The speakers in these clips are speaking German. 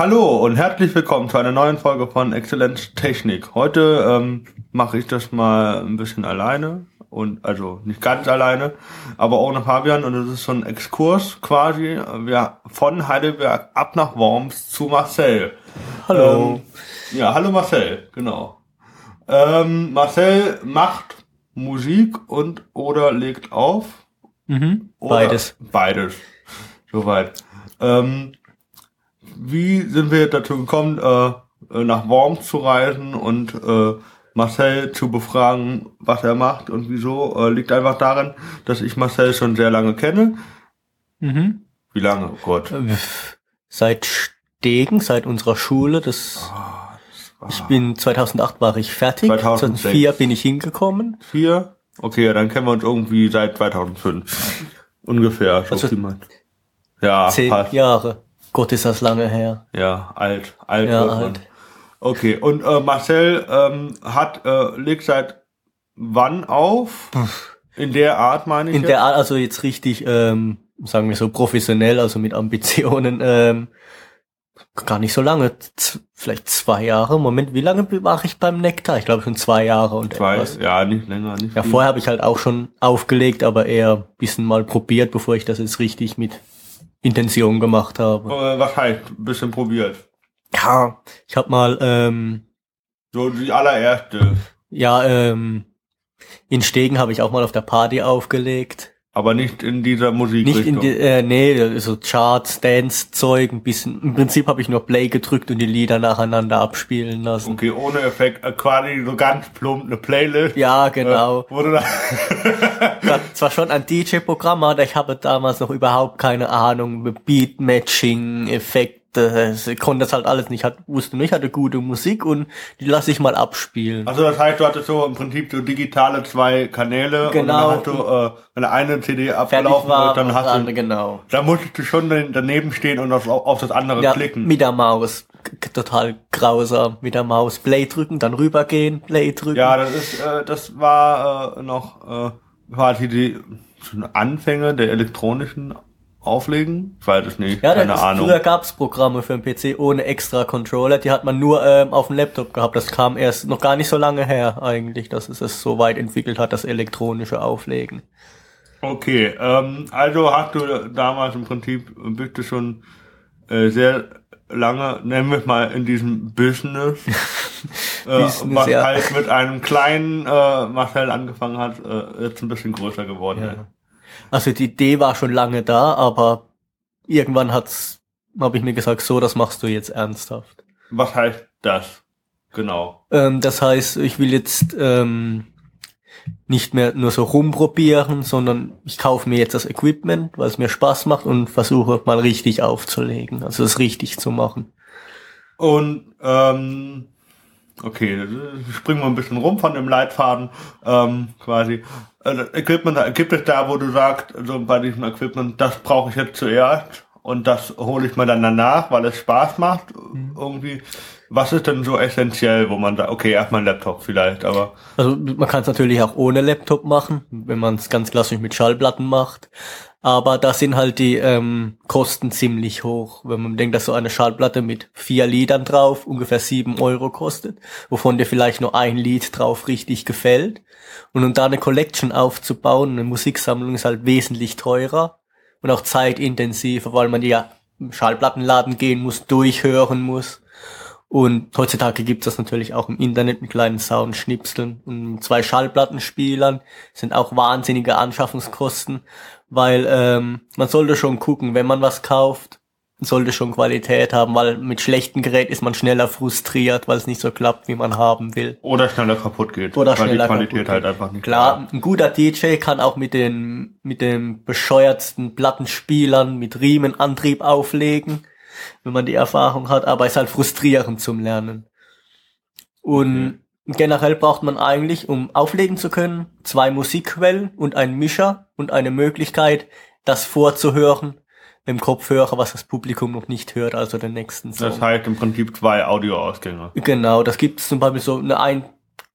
Hallo und herzlich willkommen zu einer neuen Folge von Exzellenz Technik. Heute ähm, mache ich das mal ein bisschen alleine und also nicht ganz alleine, aber ohne Fabian und es ist so ein Exkurs quasi wir, von Heidelberg ab nach Worms zu Marcel. Hallo. Ähm, ja, hallo Marcel, genau. Ähm, Marcel macht Musik und oder legt auf. Mhm, beides. Beides. Soweit. Ähm, wie sind wir dazu gekommen, äh, nach Worms zu reisen und äh, Marcel zu befragen, was er macht und wieso? Äh, liegt einfach daran, dass ich Marcel schon sehr lange kenne. Mhm. Wie lange? Oh Gott. Äh, Seit Stegen, seit unserer Schule, das, das ich bin 2008 war ich fertig, 2006. 2004 bin ich hingekommen. vier. Okay, dann kennen wir uns irgendwie seit 2005. Ungefähr. So Also. Ja, Zehn passt. Jahre. Gott, ist das lange her. Ja, alt, alt. Ja, alt. Okay, und äh, Marcel ähm, hat äh, legt seit wann auf? In der Art meine ich. In jetzt? der Art, also jetzt richtig, ähm, sagen wir so professionell, also mit Ambitionen, ähm, gar nicht so lange, z vielleicht zwei Jahre. Moment, wie lange war ich beim Nektar? Ich glaube schon zwei Jahre und Zwei, etwas. ja, nicht länger, nicht Ja, vorher habe ich halt auch schon aufgelegt, aber eher ein bisschen mal probiert, bevor ich das jetzt richtig mit Intention gemacht habe. Äh, was heißt, ein bisschen probiert. Ja, ich habe mal, ähm, So die allererste. ja, ähm, in Stegen habe ich auch mal auf der Party aufgelegt. Aber nicht in dieser Musikrichtung. Nicht in die, äh, nee, so Charts, Dance-Zeug, ein bisschen. Im Prinzip habe ich nur Play gedrückt und die Lieder nacheinander abspielen lassen. Okay, ohne Effekt, äh, quasi so ganz plump eine Playlist. Ja, genau. Äh, wurde da zwar schon ein DJ-Programm, aber ich habe damals noch überhaupt keine Ahnung mit Beat-Matching, Effekte. Ich konnte das halt alles nicht. Hat, wusste nicht, hatte gute Musik und die lasse ich mal abspielen. Also das heißt, du hattest so im Prinzip so digitale zwei Kanäle Genau. und dann hast du, äh, wenn eine CD abgelaufen war, ist, dann das hast andere, du, genau. da musstest du schon daneben stehen und auf, auf das andere Ja, klicken. mit der Maus. Total grausam. Mit der Maus Play drücken, dann rübergehen, Play drücken. Ja, das ist, äh, das war äh, noch äh, quasi die Anfänge der elektronischen Auflegen. Ich weiß es nicht, Ja, keine Ahnung. früher gab's Programme für den PC ohne extra Controller, die hat man nur ähm, auf dem Laptop gehabt. Das kam erst noch gar nicht so lange her eigentlich, dass es es so weit entwickelt hat, das elektronische Auflegen. Okay, ähm, also hast du damals im Prinzip, bist du schon äh, sehr lange, nennen wir es mal, in diesem Business, äh, Business, was ja. halt mit einem kleinen äh, Marcel angefangen hat, äh, jetzt ein bisschen größer geworden ist. Also die Idee war schon lange da, aber irgendwann hat's, habe ich mir gesagt, so, das machst du jetzt ernsthaft. Was heißt das? Genau. Ähm, das heißt, ich will jetzt ähm, nicht mehr nur so rumprobieren, sondern ich kaufe mir jetzt das Equipment, weil es mir Spaß macht und versuche mal richtig aufzulegen, also es richtig zu machen. Und ähm, okay, springen wir ein bisschen rum von dem Leitfaden ähm, quasi. Das Equipment, gibt es da, wo du sagst, so bei diesem Equipment, das brauche ich jetzt zuerst und das hole ich mir dann danach, weil es Spaß macht irgendwie. Was ist denn so essentiell, wo man sagt, okay, erstmal ein Laptop vielleicht, aber Also man kann es natürlich auch ohne Laptop machen, wenn man es ganz klassisch mit Schallplatten macht. Aber da sind halt die ähm, Kosten ziemlich hoch. Wenn man denkt, dass so eine Schallplatte mit vier Liedern drauf ungefähr sieben Euro kostet, wovon dir vielleicht nur ein Lied drauf richtig gefällt. Und um da eine Collection aufzubauen, eine Musiksammlung ist halt wesentlich teurer und auch zeitintensiver, weil man ja im Schallplattenladen gehen muss, durchhören muss. Und heutzutage gibt es das natürlich auch im Internet mit kleinen Soundschnipseln und zwei Schallplattenspielern sind auch wahnsinnige Anschaffungskosten, weil ähm, man sollte schon gucken, wenn man was kauft, sollte schon Qualität haben, weil mit schlechten Gerät ist man schneller frustriert, weil es nicht so klappt, wie man haben will. oder schneller kaputt geht, Oder weil schneller die Qualität kaputt halt einfach nicht Klar, ein guter DJ kann auch mit den mit dem bescheuertsten Plattenspielern mit Riemenantrieb auflegen, wenn man die Erfahrung hat, aber ist halt frustrierend zum Lernen. Und generell braucht man eigentlich, um auflegen zu können, zwei Musikquellen und einen Mischer und eine Möglichkeit, das vorzuhören im Kopfhörer, was das Publikum noch nicht hört, also den nächsten Song. Das heißt im Prinzip zwei Audioausgänge. Genau, das gibt es zum Beispiel so eine ein,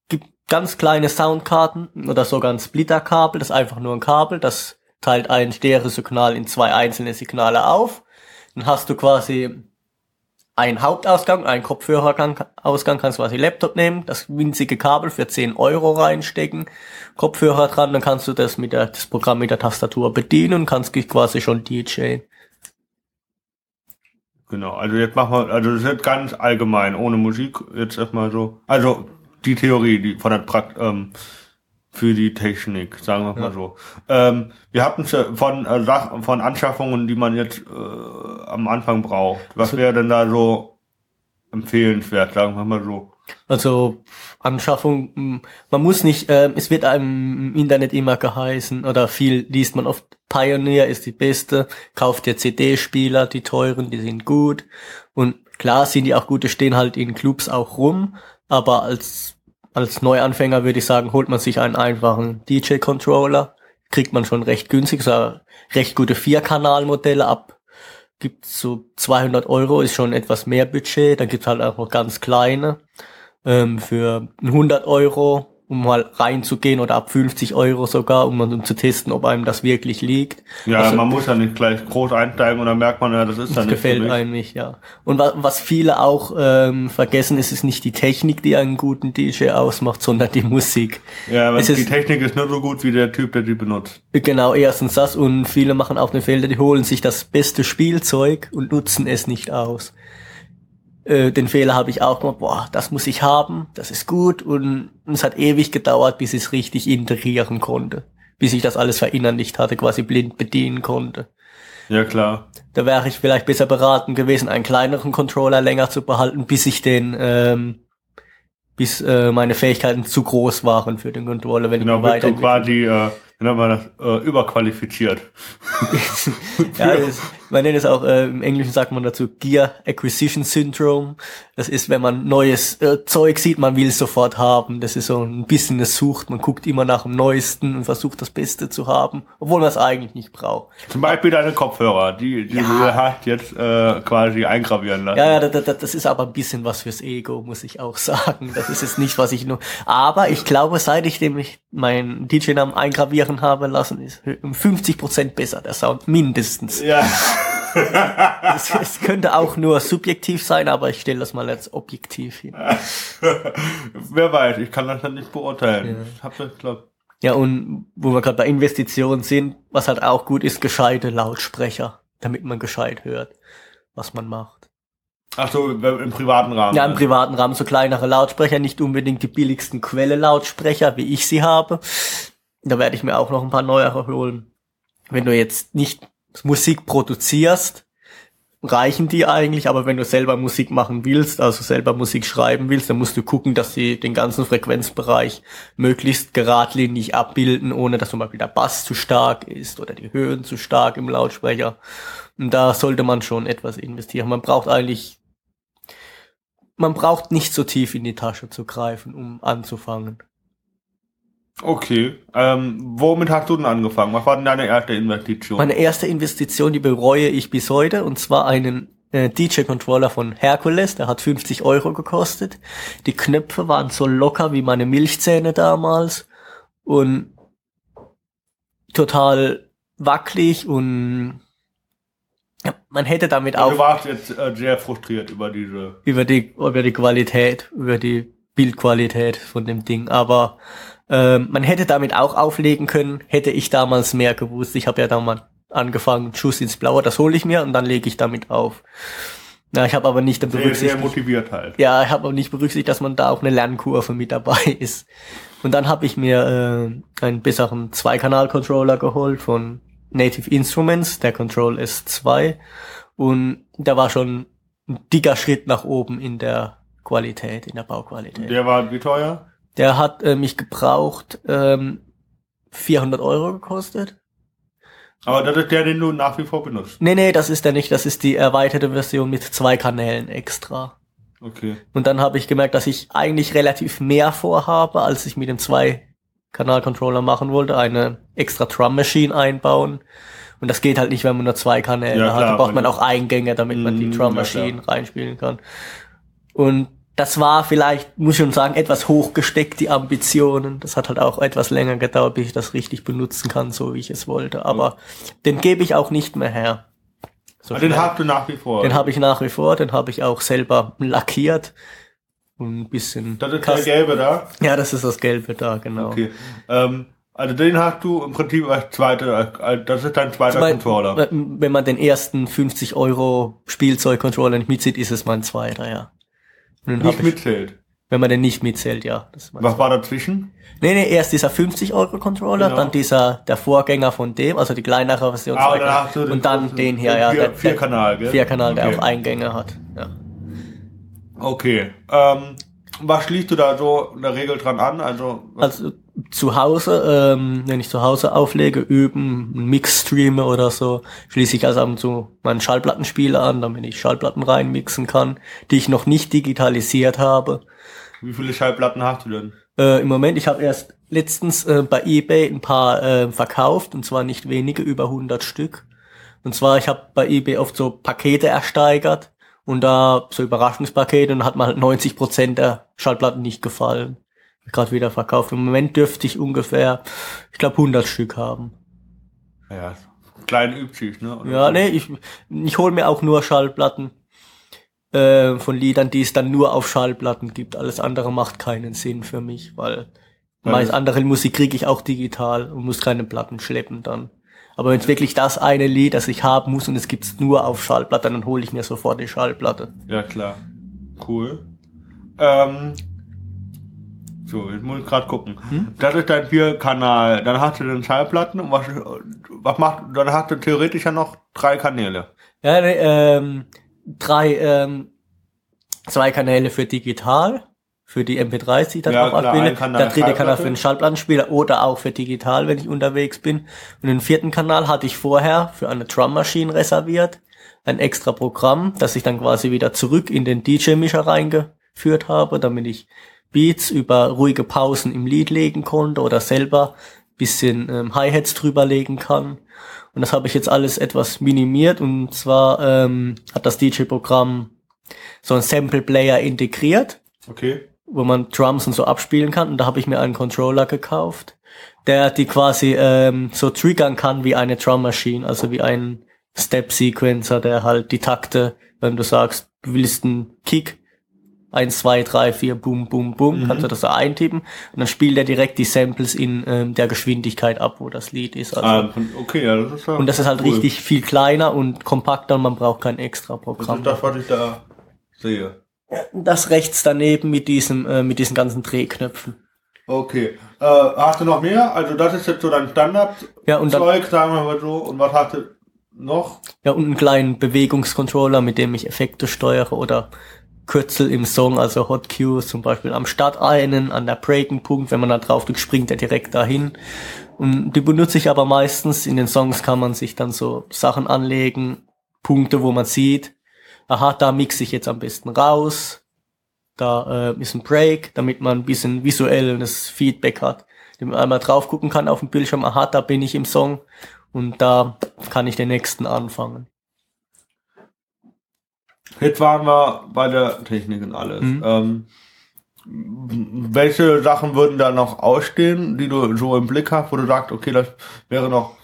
gibt ganz kleine Soundkarten oder sogar ein Splitterkabel, das ist einfach nur ein Kabel, das teilt ein Stereosignal in zwei einzelne Signale auf. Dann hast du quasi ein Hauptausgang, ein Kopfhörerausgang, kannst du quasi Laptop nehmen, das winzige Kabel für 10 Euro reinstecken, Kopfhörer dran, dann kannst du das mit der, das Programm mit der Tastatur bedienen und kannst quasi schon DJ. Genau, also jetzt machen wir, also das ist jetzt ganz allgemein, ohne Musik, jetzt erstmal so, also die Theorie, die von der Prakt, ähm, für die Technik, sagen wir mal ja. so. Ähm, wir hatten von äh, Sachen, von Anschaffungen, die man jetzt äh, am Anfang braucht. Was also wäre denn da so empfehlenswert, sagen wir mal so? Also Anschaffung, hm, man muss nicht, äh, es wird einem im Internet immer geheißen oder viel liest man oft, Pioneer ist die beste, kauft dir CD-Spieler, die teuren, die sind gut und klar sind die auch gut, die stehen halt in Clubs auch rum, aber als als Neuanfänger würde ich sagen, holt man sich einen einfachen DJ-Controller, kriegt man schon recht günstig, so recht gute Vierkanalmodelle ab, gibt so 200 Euro, ist schon etwas mehr Budget, dann gibt's halt auch noch ganz kleine, ähm, für 100 Euro um mal reinzugehen oder ab 50 Euro sogar, um, um zu testen, ob einem das wirklich liegt. Ja, also, man muss ja nicht gleich groß einsteigen und dann merkt man ja, das ist dann nicht gefällt einem nicht, ja. Und wa was viele auch ähm, vergessen, ist es nicht die Technik, die einen guten DJ ausmacht, sondern die Musik. Ja, es die ist, Technik ist nur so gut wie der Typ, der die benutzt. Genau, erstens das und viele machen auch den Fehler, die holen sich das beste Spielzeug und nutzen es nicht aus. Äh, den Fehler habe ich auch gemacht, boah, das muss ich haben, das ist gut und es hat ewig gedauert, bis ich es richtig integrieren konnte, bis ich das alles verinnerlicht hatte, quasi blind bedienen konnte. Ja, klar. Da wäre ich vielleicht besser beraten gewesen, einen kleineren Controller länger zu behalten, bis ich den, ähm, bis äh, meine Fähigkeiten zu groß waren für den Controller, wenn genau, ich weiter. quasi äh, man das, äh, überqualifiziert. ja, das, man nennt es auch, äh, im Englischen sagt man dazu Gear Acquisition Syndrome. Das ist, wenn man neues äh, Zeug sieht, man will es sofort haben. Das ist so ein bisschen es sucht. Man guckt immer nach dem Neuesten und versucht das Beste zu haben, obwohl man es eigentlich nicht braucht. Zum Beispiel deine Kopfhörer, die, die ja. du hast jetzt äh, quasi eingravieren lassen. Ja, ja, das, das ist aber ein bisschen was fürs Ego, muss ich auch sagen. Das ist jetzt nicht, was ich nur. Aber ich glaube, seit ich dem ich meinen DJ-Namen eingraviere, Gitarren haben lassen, ist um 50 Prozent besser, der Sound, mindestens. Ja. es, es, könnte auch nur subjektiv sein, aber ich stelle das mal als objektiv hin. Wer weiß, ich kann das dann nicht beurteilen. Ja. Ich hab das, glaub... ja, und wo wir gerade bei Investitionen sind, was halt auch gut ist, gescheite Lautsprecher, damit man gescheit hört, was man macht. Ach so, im privaten Rahmen. Ja, im privaten Rahmen so kleinere Lautsprecher, nicht unbedingt die billigsten Quelle-Lautsprecher, wie ich sie habe. Da werde ich mir auch noch ein paar neuere holen. Wenn du jetzt nicht Musik produzierst, reichen die eigentlich, aber wenn du selber Musik machen willst, also selber Musik schreiben willst, dann musst du gucken, dass sie den ganzen Frequenzbereich möglichst geradlinig abbilden, ohne dass zum Beispiel der Bass zu stark ist oder die Höhen zu stark im Lautsprecher. Und da sollte man schon etwas investieren. Man braucht eigentlich, man braucht nicht so tief in die Tasche zu greifen, um anzufangen. Okay. Ähm, womit hast du denn angefangen? Was war denn deine erste Investition? Meine erste Investition, die bereue ich bis heute, und zwar einen äh, DJ-Controller von Hercules, der hat 50 Euro gekostet. Die Knöpfe waren so locker wie meine Milchzähne damals und total wackelig und man hätte damit auch. Du warst jetzt äh, sehr frustriert über diese. Über die, über die Qualität, über die Bildqualität von dem Ding, aber ähm, man hätte damit auch auflegen können, hätte ich damals mehr gewusst. Ich habe ja damals angefangen, Schuss ins Blaue, das hole ich mir und dann lege ich damit auf. Ja, ich habe aber nicht berücksichtigt. Sehr, sehr motiviert halt. Ja, ich habe aber nicht berücksichtigt, dass man da auch eine Lernkurve mit dabei ist. Und dann habe ich mir äh, einen besseren Zweikanal-Controller geholt von Native Instruments, der Control S2. Und da war schon ein dicker Schritt nach oben in der Qualität, in der Bauqualität. Der war wie teuer? Der hat äh, mich gebraucht ähm, 400 Euro gekostet. Aber das ist der, den du nach wie vor benutzt. Nee, nee, das ist der nicht. Das ist die erweiterte Version mit zwei Kanälen extra. Okay. Und dann habe ich gemerkt, dass ich eigentlich relativ mehr vorhabe, als ich mit dem zwei Kanal-Controller machen wollte. Eine extra Drum Machine einbauen. Und das geht halt nicht, wenn man nur zwei Kanäle ja, hat. Da braucht man auch Eingänge, damit man die mm, Drum Machine ja, reinspielen kann. Und das war vielleicht, muss ich schon sagen, etwas hochgesteckt, die Ambitionen. Das hat halt auch etwas länger gedauert, bis ich das richtig benutzen kann, so wie ich es wollte. Aber den gebe ich auch nicht mehr her. So Ah, den hast du nach wie vor. Den habe ich nach wie vor, den habe ich auch selber lackiert. Und ein bisschen. das ist der Kas- gelbe da. ja, das ist das Gelbe da, genau. Okay. Ähm, also den hast du im Prinzip als zweiter, das ist dein zweiter Zwei- Controller. Wenn man den ersten 50 Euro Spielzeug-Controller nicht mitzieht, ist es mein zweiter, ja. Den hab Nicht ich, mitzählt. wenn man den nicht mitzählt, ja. Was war dazwischen? Nee, nee, erst dieser 50 Euro Controller, Genau. dann dieser, der Vorgänger von dem, also die kleinere Version. Ah, zwei und dann Kanäle. hast du den und dann großen- den hier, den ja. vier- der- der- Vierkanal, gell? Vierkanal, der Okay. auch Eingänge hat, ja. Okay. Ähm, was schließt du da so in der Regel dran an? Also, Also zu Hause, ähm, wenn ich zu Hause auflege, üben, einen Mix streame oder so, schließe ich also ab und zu meinen Schallplattenspieler an, damit ich Schallplatten reinmixen kann, die ich noch nicht digitalisiert habe. wie viele Schallplatten hast du denn? Äh, Im Moment, ich habe erst letztens äh, bei eBay ein paar äh, verkauft, und zwar nicht wenige, über 100 Stück. Und zwar, ich habe bei eBay oft so Pakete ersteigert und da so Überraschungspakete und hat mal halt 90% der Schallplatten nicht gefallen. Gerade wieder verkauft. Im Moment dürfte ich ungefähr, ich glaube, 100 Stück haben. Ja, klein üblich, ne? Oder Ja, nee, ich, ich hole mir auch nur Schallplatten äh, von Liedern, die es dann nur auf Schallplatten gibt. Alles andere macht keinen Sinn für mich, weil Weil meist andere Musik kriege ich auch digital und muss keine Platten schleppen dann. Aber wenn es wirklich das eine Lied, das ich haben muss und es gibt's nur auf Schallplatte, dann hole ich mir sofort die Schallplatte. Ja, klar. Cool. Ähm, so, jetzt muss ich gerade gucken. Hm? Das ist dein Vier-Kanal. Dann hast du den Schallplatten und was, was macht, dann hast du theoretisch ja noch drei Kanäle. Ja, nee, ähm, drei, ähm, zwei Kanäle für digital, für die MP3s, die ich dann Ja, auch klar, abbilde. Der dritte Kanal für den Schallplattenspieler oder auch für digital, wenn ich unterwegs bin. Und den vierten Kanal hatte ich vorher für eine Drum Machine reserviert. Ein extra Programm, das ich dann quasi wieder zurück in den DJ-Mischer reingeführt habe, damit ich Beats über ruhige Pausen im Lied legen konnte oder selber bisschen ähm, Hi-Hats drüber legen kann. Und das habe ich jetzt alles etwas minimiert und zwar ähm, hat das DJ-Programm so ein Sample-Player integriert, Okay. wo man Drums und so abspielen kann. Und da habe ich mir einen Controller gekauft, der die quasi ähm, so triggern kann wie eine Drum Machine, also wie ein Step-Sequencer, der halt die Takte, wenn du sagst, du willst einen Kick, eins, zwei, drei, vier, boom, boom, boom, Mhm. kannst du das so eintippen und dann spielt er direkt die Samples in ähm, der Geschwindigkeit ab, wo das Lied ist. Also, Ah, okay, ja, das ist ja und das ist halt cool. richtig viel kleiner und kompakter und man braucht kein extra Das Programm. ist das, was ich da sehe. Das rechts daneben mit diesem, äh, mit diesen ganzen Drehknöpfen. Okay. Äh, hast du noch mehr? Also das ist jetzt so dein Standard-Zeug, Ja, und dann, sagen wir mal so. Und was hast du noch? ja, und einen kleinen Bewegungscontroller, mit dem ich Effekte steuere oder Kürzel im Song, also Hot Cues, zum Beispiel am Start einen, an der Breaking-Punkt, wenn man da drauf drückt, springt er direkt dahin. Und die benutze ich aber meistens, in den Songs kann man sich dann so Sachen anlegen, Punkte, wo man sieht, aha, da mixe ich jetzt am besten raus, da äh, ist ein Break, damit man ein bisschen visuelles Feedback hat, damit man einmal drauf gucken kann auf dem Bildschirm, aha, da bin ich im Song und da kann ich den nächsten anfangen. Jetzt waren wir bei der Technik und alles. Mhm. Ähm, welche Sachen würden da noch ausstehen, die du so im Blick hast, wo du sagst, okay, das wäre noch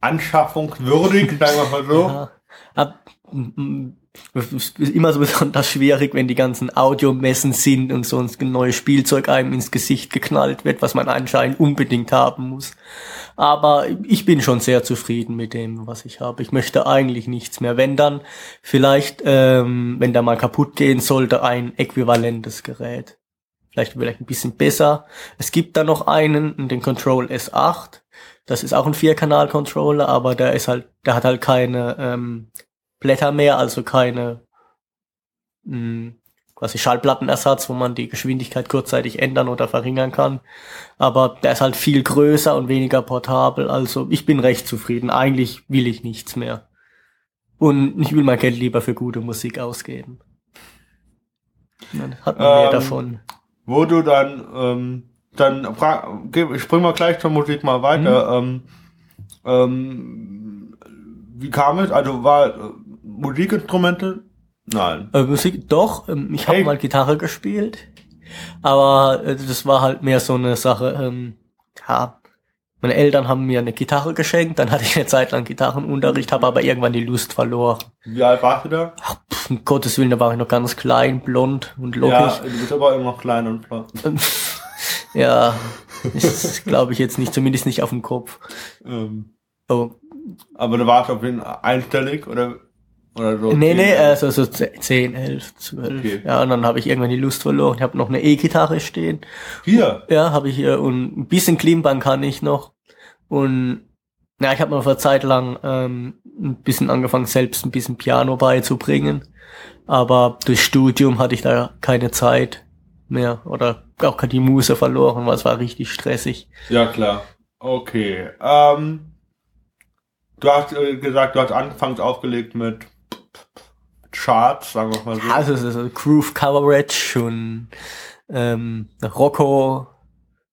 anschaffungswürdig, sagen wir mal so. Ja, ab, es ist immer so besonders schwierig, wenn die ganzen Audiomessen sind und sonst ein neues Spielzeug einem ins Gesicht geknallt wird, was man anscheinend unbedingt haben muss. Aber ich bin schon sehr zufrieden mit dem, was ich habe. Ich möchte eigentlich nichts mehr. Wenn dann vielleicht, ähm, wenn da mal kaputt gehen sollte, ein äquivalentes Gerät. Vielleicht vielleicht ein bisschen besser. Es gibt da noch einen, den Control S8. Das ist auch ein Vierkanal-Controller, aber der ist halt, der hat halt keine ähm, Blätter mehr, also keine mh, quasi Schallplattenersatz, wo man die Geschwindigkeit kurzzeitig ändern oder verringern kann. Aber der ist halt viel größer und weniger portabel. Also ich bin recht zufrieden. Eigentlich will ich nichts mehr. Und ich will mein Geld lieber für gute Musik ausgeben. Dann hat man mehr Ähm, davon. Wo du dann, ähm, dann springen wir gleich zur Musik mal weiter. Ähm, ähm, wie kam es? Also war Musikinstrumente? Nein. Äh, Musik, doch, ähm, ich habe Hey. mal Gitarre gespielt, aber äh, das war halt mehr so eine Sache, ähm, ja, Meine Eltern haben mir eine Gitarre geschenkt, dann hatte ich eine Zeit lang Gitarrenunterricht, habe aber irgendwann die Lust verloren. Wie alt warst du da? Ach, pff, um Gottes Willen, da war ich noch ganz klein, blond und Ja, lockig. du bist aber immer noch klein und flott. Ja, ist glaube ich jetzt nicht, zumindest nicht auf dem Kopf. Ähm, Oh, aber du warst auf jeden Fall einstellig oder, oder so? nee, nee, äh, also so 10, 11, 12. Okay. Ja, und dann habe ich irgendwann die Lust verloren. Ich habe noch eine E-Gitarre stehen. Hier. Ja, habe ich hier und ein bisschen Klimbang kann ich noch. Und ja, ich habe mir vor Zeit lang ähm, ein bisschen angefangen, selbst ein bisschen Piano beizubringen. Aber durch Studium hatte ich da keine Zeit mehr oder auch die Muse verloren, weil es war richtig stressig. Ja, klar. Okay. Ähm, du hast äh, gesagt, du hast anfangs aufgelegt mit Charts, sagen wir mal so. Also so, so Groove Coverage und ähm, Rocco,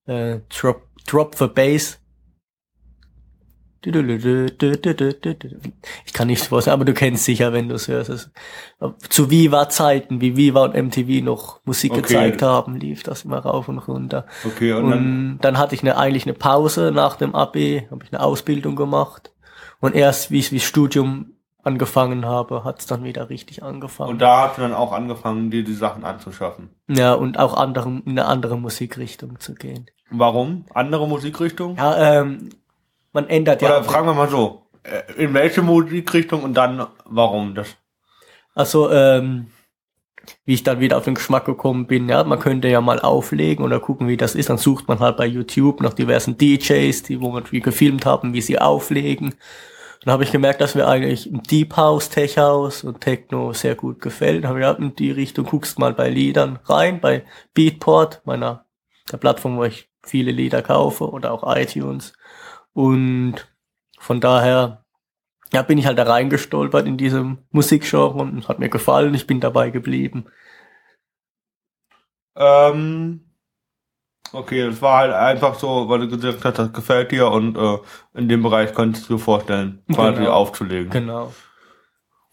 äh, Drop, Drop the Bass. Ich kann nicht was, aber du kennst sicher, wenn du es hörst. Es- Zu Viva-Zeiten, wie Viva und MTV noch Musik Okay. gezeigt haben, lief das immer rauf und runter. Okay, und, Und dann, dann, hatte ich eine, eigentlich eine Pause nach dem AB, habe ich eine Ausbildung gemacht. Und erst wie ich das Studium angefangen habe, hat es dann wieder richtig angefangen. und da hast du dann auch angefangen, dir die Sachen anzuschaffen. Ja, und auch anderen, in eine andere Musikrichtung zu gehen. Warum? Andere Musikrichtung? Ja, ähm, man ändert ja. Oder fragen wir mal so, äh, in welche Musikrichtung und dann warum das? Also, ähm, wie ich dann wieder auf den Geschmack gekommen bin, ja, man könnte ja mal auflegen oder gucken, wie das ist. Dann sucht man halt bei YouTube nach diversen DJs, die, wo man wie gefilmt haben, wie sie auflegen. Dann habe ich gemerkt, dass mir eigentlich Deep House, Tech House und Techno sehr gut gefällt. Dann habe ich gedacht, in die Richtung guckst mal bei Liedern rein, bei Beatport, meiner der Plattform, wo ich viele Lieder kaufe oder auch iTunes. Und von daher ja, bin ich halt da reingestolpert in diesem Musikgenre und hat mir gefallen. Ich bin dabei geblieben. Ähm, okay, das war halt einfach so, weil du gesagt hast, das gefällt dir und äh, in dem Bereich könntest du dir vorstellen, quasi Genau. aufzulegen. Genau.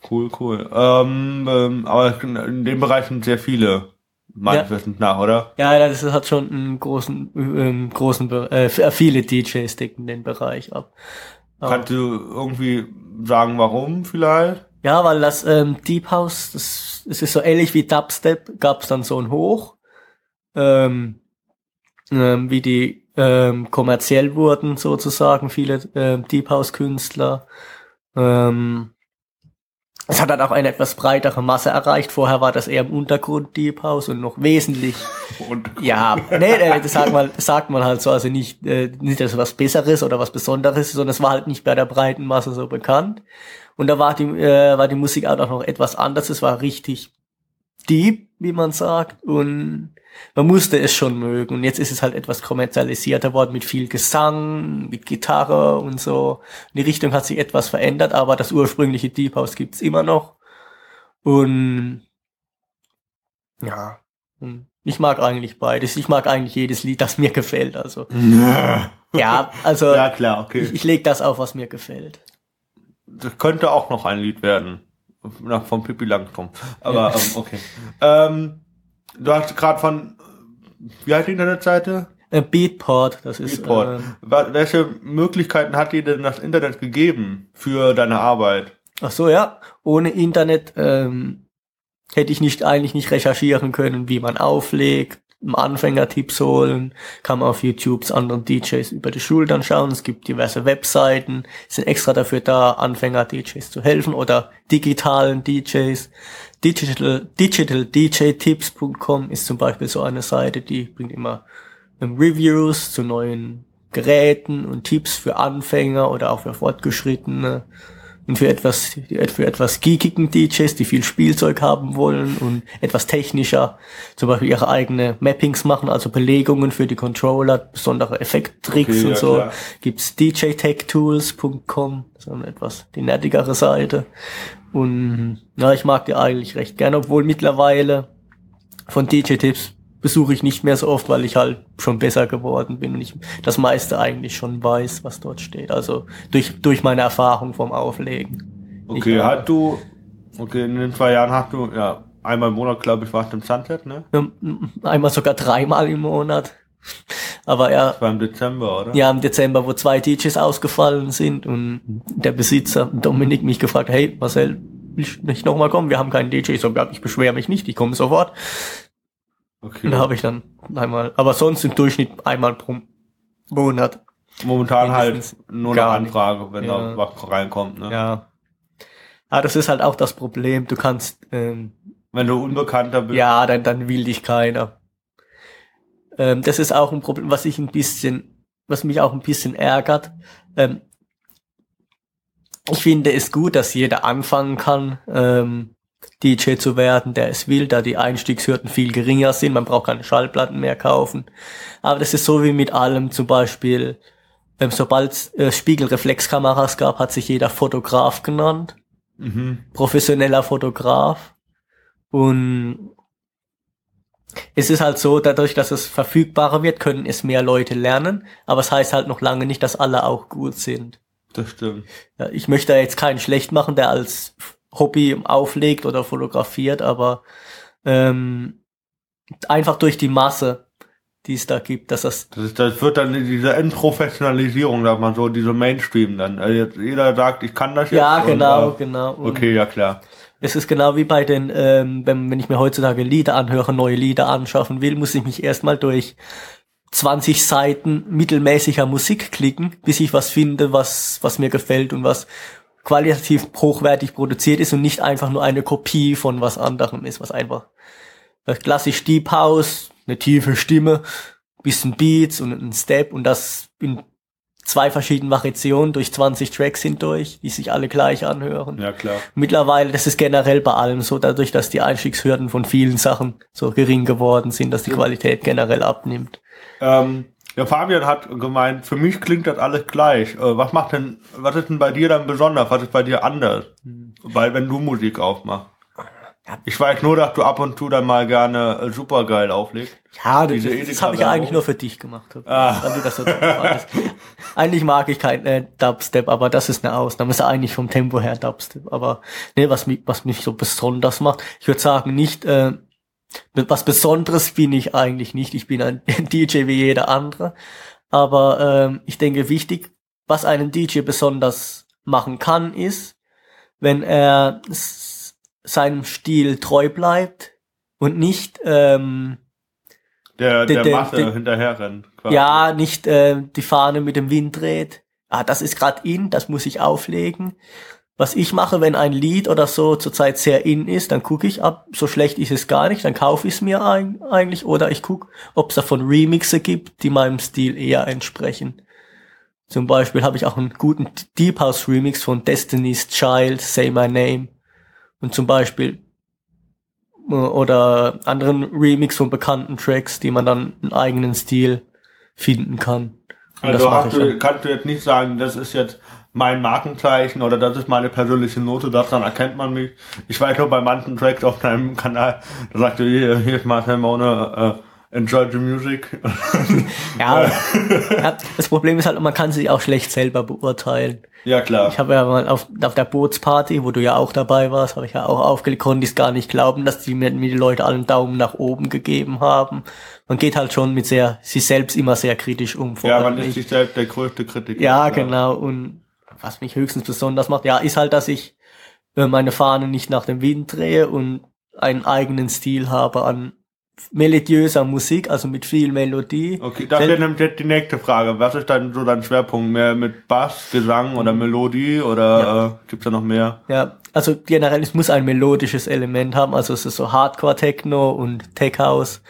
Cool, cool. Ähm, ähm, aber in dem Bereich sind sehr viele, meines Ja. Wissens nach, oder? Ja, das hat schon einen großen, ähm, großen, Be äh, viele DJs decken den Bereich ab. Aber- Kannst du irgendwie sagen, warum vielleicht? Ja, weil das ähm, Deep House, das, das ist so ähnlich wie Dubstep, gab's dann so ein Hoch, ähm, ähm, wie die ähm, kommerziell wurden sozusagen, viele ähm, Deep House Künstler. Ähm, es hat dann auch eine etwas breitere Masse erreicht. Vorher war das eher im Untergrund Deep House und noch wesentlich Und ja, nee, das sagt man, das sagt man halt so, also nicht, äh, nicht, dass es was Besseres oder was Besonderes, ist, sondern es war halt nicht bei der breiten Masse so bekannt. Und da war die, äh, war die Musik auch noch etwas anders, es war richtig deep, wie man sagt, und man musste es schon mögen. Und jetzt ist es halt etwas kommerzialisierter worden mit viel Gesang, mit Gitarre und so. Die Richtung hat sich etwas verändert, aber das ursprüngliche Deep House gibt's immer noch. Und ja, ich mag eigentlich beides. Ich mag eigentlich jedes Lied, das mir gefällt. Also ja, also ja, klar, okay. ich, ich lege das auf, was mir gefällt. Das könnte auch noch ein Lied werden. Nach von Pippi Langstrumpf. Aber ähm, okay. Ähm, du hast gerade von wie heißt die Internetseite? Äh, Beatport, das ist Beatport. ähm, Welche Möglichkeiten hat dir denn das Internet gegeben für deine Arbeit? Ach so, ja. Ohne Internet ähm, hätte ich nicht eigentlich nicht recherchieren können, wie man auflegt, Anfängertipps holen, kann man auf YouTubes anderen DJs über die Schultern schauen. Es gibt diverse Webseiten, sind extra dafür da, Anfänger-DJs zu helfen oder digitalen DJs. Digital, digitaldjtips.com ist zum Beispiel so eine Seite, die bringt immer ähm, Reviews zu neuen Geräten und Tipps für Anfänger oder auch für Fortgeschrittene und für etwas, für etwas geekigen DJs, die viel Spielzeug haben wollen und etwas technischer, zum Beispiel ihre eigene Mappings machen, also Belegungen für die Controller, besondere Effekttricks Okay, und ja, so, klar. gibt's djtechtools.com, so eine etwas die nettigere Seite. Und ja, ich mag die eigentlich recht gerne, obwohl mittlerweile von DJ-Tipps besuche ich nicht mehr so oft, weil ich halt schon besser geworden bin und ich das meiste eigentlich schon weiß, was dort steht. Also durch, durch meine Erfahrung vom Auflegen. Okay, Ich, hast du, okay, in den zwei Jahren hast du, ja, einmal im Monat, glaube ich, warst du im Sunset, ne? Ähm, Einmal sogar dreimal im Monat. Aber er, Das war im Dezember, oder? ja, im Dezember, wo zwei DJs ausgefallen sind und der Besitzer, Dominik, mich gefragt, hey, Marcel, willst du nicht nochmal kommen? Wir haben keinen DJ. Ich so, ja, ich beschwere mich nicht, ich komme sofort. Okay. Da habe ich dann einmal, aber sonst im Durchschnitt einmal pro Monat. Momentan halt nur eine gar nicht. Anfrage, wenn Ja. da was reinkommt. Ne? Ja. Ah, das ist halt auch das Problem. Du kannst, ähm, Wenn du Unbekannter bist. ja, dann, dann will dich keiner. Ähm, das ist auch ein Problem, was ich ein bisschen, was mich auch ein bisschen ärgert. Ähm, ich finde es gut, dass jeder anfangen kann, ähm, DJ zu werden, der es will, da die Einstiegshürden viel geringer sind. Man braucht keine Schallplatten mehr kaufen. Aber das ist so wie mit allem, zum Beispiel, ähm, sobald es äh, Spiegelreflexkameras gab, hat sich jeder Fotograf genannt Mhm. professioneller Fotograf. Und es ist halt so, dadurch, dass es verfügbarer wird, können es mehr Leute lernen. Aber es heißt halt noch lange nicht, dass alle auch gut sind. Das stimmt. Ja, ich möchte da jetzt keinen schlecht machen, der als Hobby auflegt oder fotografiert, aber ähm, einfach durch die Masse, die es da gibt, dass das Das, ist, das wird dann diese Entprofessionalisierung, sagt man so, diese Mainstream dann. Also jetzt jeder sagt, ich kann das jetzt. ja und, genau, äh, genau. Und Okay, ja klar. Es ist genau wie bei den, ähm, wenn, wenn ich mir heutzutage Lieder anhöre, neue Lieder anschaffen will, muss ich mich erstmal durch 20 Seiten mittelmäßiger Musik klicken, bis ich was finde, was, was mir gefällt und was qualitativ hochwertig produziert ist und nicht einfach nur eine Kopie von was anderem ist, was einfach äh, klassisch Deep House, eine tiefe Stimme, bisschen Beats und ein Step und das in zwei verschiedenen Variationen durch 20 Tracks hindurch, die sich alle gleich anhören. Ja klar. Mittlerweile, das ist generell bei allem so, dadurch, dass die Einstiegshürden von vielen Sachen so gering geworden sind, dass die Qualität generell abnimmt. Ähm, ja, Fabian hat gemeint, für mich klingt das alles gleich. Äh, was macht denn, was ist denn bei dir dann besonders? Was ist bei dir anders? Weil wenn du Musik aufmachst. Ich weiß nur, dass du ab und zu dann mal gerne äh, supergeil auflegst. Ja, das, das, habe ich ja eigentlich nur für dich gemacht. Ah. Eigentlich mag ich kein äh, Dubstep, aber das ist eine Ausnahme. Ist eigentlich vom Tempo her Dubstep. Aber nee, was mich, was mich so besonders macht, ich würde sagen, nicht äh, was Besonderes bin ich eigentlich nicht. Ich bin ein DJ wie jeder andere. Aber ähm, ich denke, wichtig, was einen DJ besonders machen kann, ist, wenn er seinem Stil treu bleibt und nicht ähm, Der, der, Der- Masse der- hinterher rennt. quasi. ja, nicht äh, die Fahne mit dem Wind dreht. Ah, das ist gerade in, das muss ich auflegen. Was ich mache, wenn ein Lied oder so zurzeit sehr in ist, dann gucke ich ab, so schlecht ist es gar nicht, dann kaufe ich es mir ein, eigentlich oder ich gucke, ob es davon Remixe gibt, die meinem Stil eher entsprechen. Zum Beispiel habe ich auch einen guten Deep House Remix von Destiny's Child, Say My Name. Und zum Beispiel äh, oder anderen Remix von bekannten Tracks, die man dann einen eigenen Stil finden kann. Und Also hast ich du, kannst du jetzt nicht sagen, das ist jetzt mein Markenzeichen oder das ist meine persönliche Note, daran erkennt man mich. Ich weiß nur bei manchen Tracks auf deinem Kanal, da sagst du, hier, hier ist Marcel Maune, äh, enjoy the music. Ja, ja, das Problem ist halt, man kann sich auch schlecht selber beurteilen. ja, klar. Ich habe ja mal auf, auf der Bootsparty, wo du ja auch dabei warst, habe ich ja auch aufgelegt, konnte ich es gar nicht glauben, dass die mir, mir die Leute allen Daumen nach oben gegeben haben. Man geht halt schon mit sehr, sich selbst immer sehr kritisch um. vor ja, man ist ich. sich selbst der größte Kritiker. Ja, genau. Und was mich höchstens besonders macht, ja, ist halt, dass ich äh, meine Fahne nicht nach dem Wind drehe und einen eigenen Stil habe an melodiöser Musik, also mit viel Melodie. Okay, das Sel- wäre nämlich jetzt die nächste Frage. Was ist dann so dein Schwerpunkt? Mehr mit Bass, Gesang oder Melodie oder äh, gibt's da noch mehr? Ja, also generell, es muss ein melodisches Element haben, also es ist so Hardcore-Techno und Tech-House,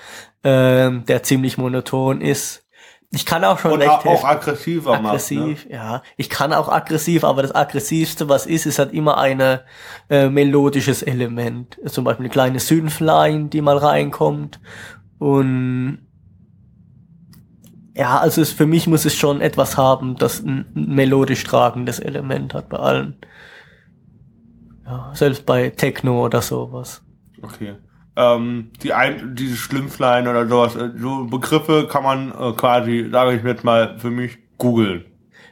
ähm, der ziemlich monoton ist. Ich kann auch schon Und recht auch, aggressiver macht. Ne? aggressiv, ja. Ich kann auch aggressiv, aber das aggressivste, was ist, ist halt immer eine äh, melodisches Element. Zum Beispiel eine kleine Synthline, die mal reinkommt. Und ja, also es, für mich muss es schon etwas haben, das ein, ein melodisch tragendes Element hat bei allen. Ja, selbst bei Techno oder sowas. Okay. Ähm, die ein, diese Schlimmflein oder sowas, äh, so Begriffe kann man äh, quasi, sage ich jetzt mal, für mich googeln.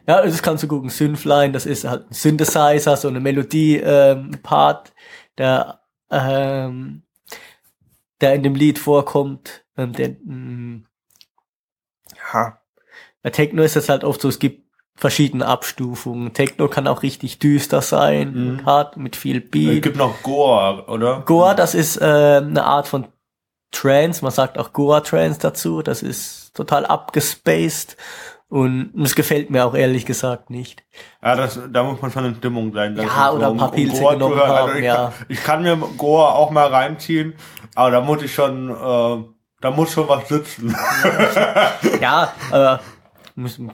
Ja, das kannst du gucken. Synthline, das ist halt ein Synthesizer, so eine Melodie-Part, der, ähm, der in dem Lied vorkommt. Ähm, der, mh, ja, bei Techno ist es halt oft so, es gibt verschiedene Abstufungen. Techno kann auch richtig düster sein, Mhm. hart, mit viel Es Beat. gibt noch Goa, oder? Goa, das ist äh, eine Art von Trance, man sagt auch Goa Trance dazu, das ist total abgespaced und es gefällt mir auch ehrlich gesagt nicht. Ja, das, da muss man schon in Stimmung sein. Ja, oder ein paar Pilze zu genommen hören. haben, ich, ja. kann, ich kann mir Goa auch mal reinziehen, aber da muss ich schon, äh, da muss schon was sitzen. Ja, muss-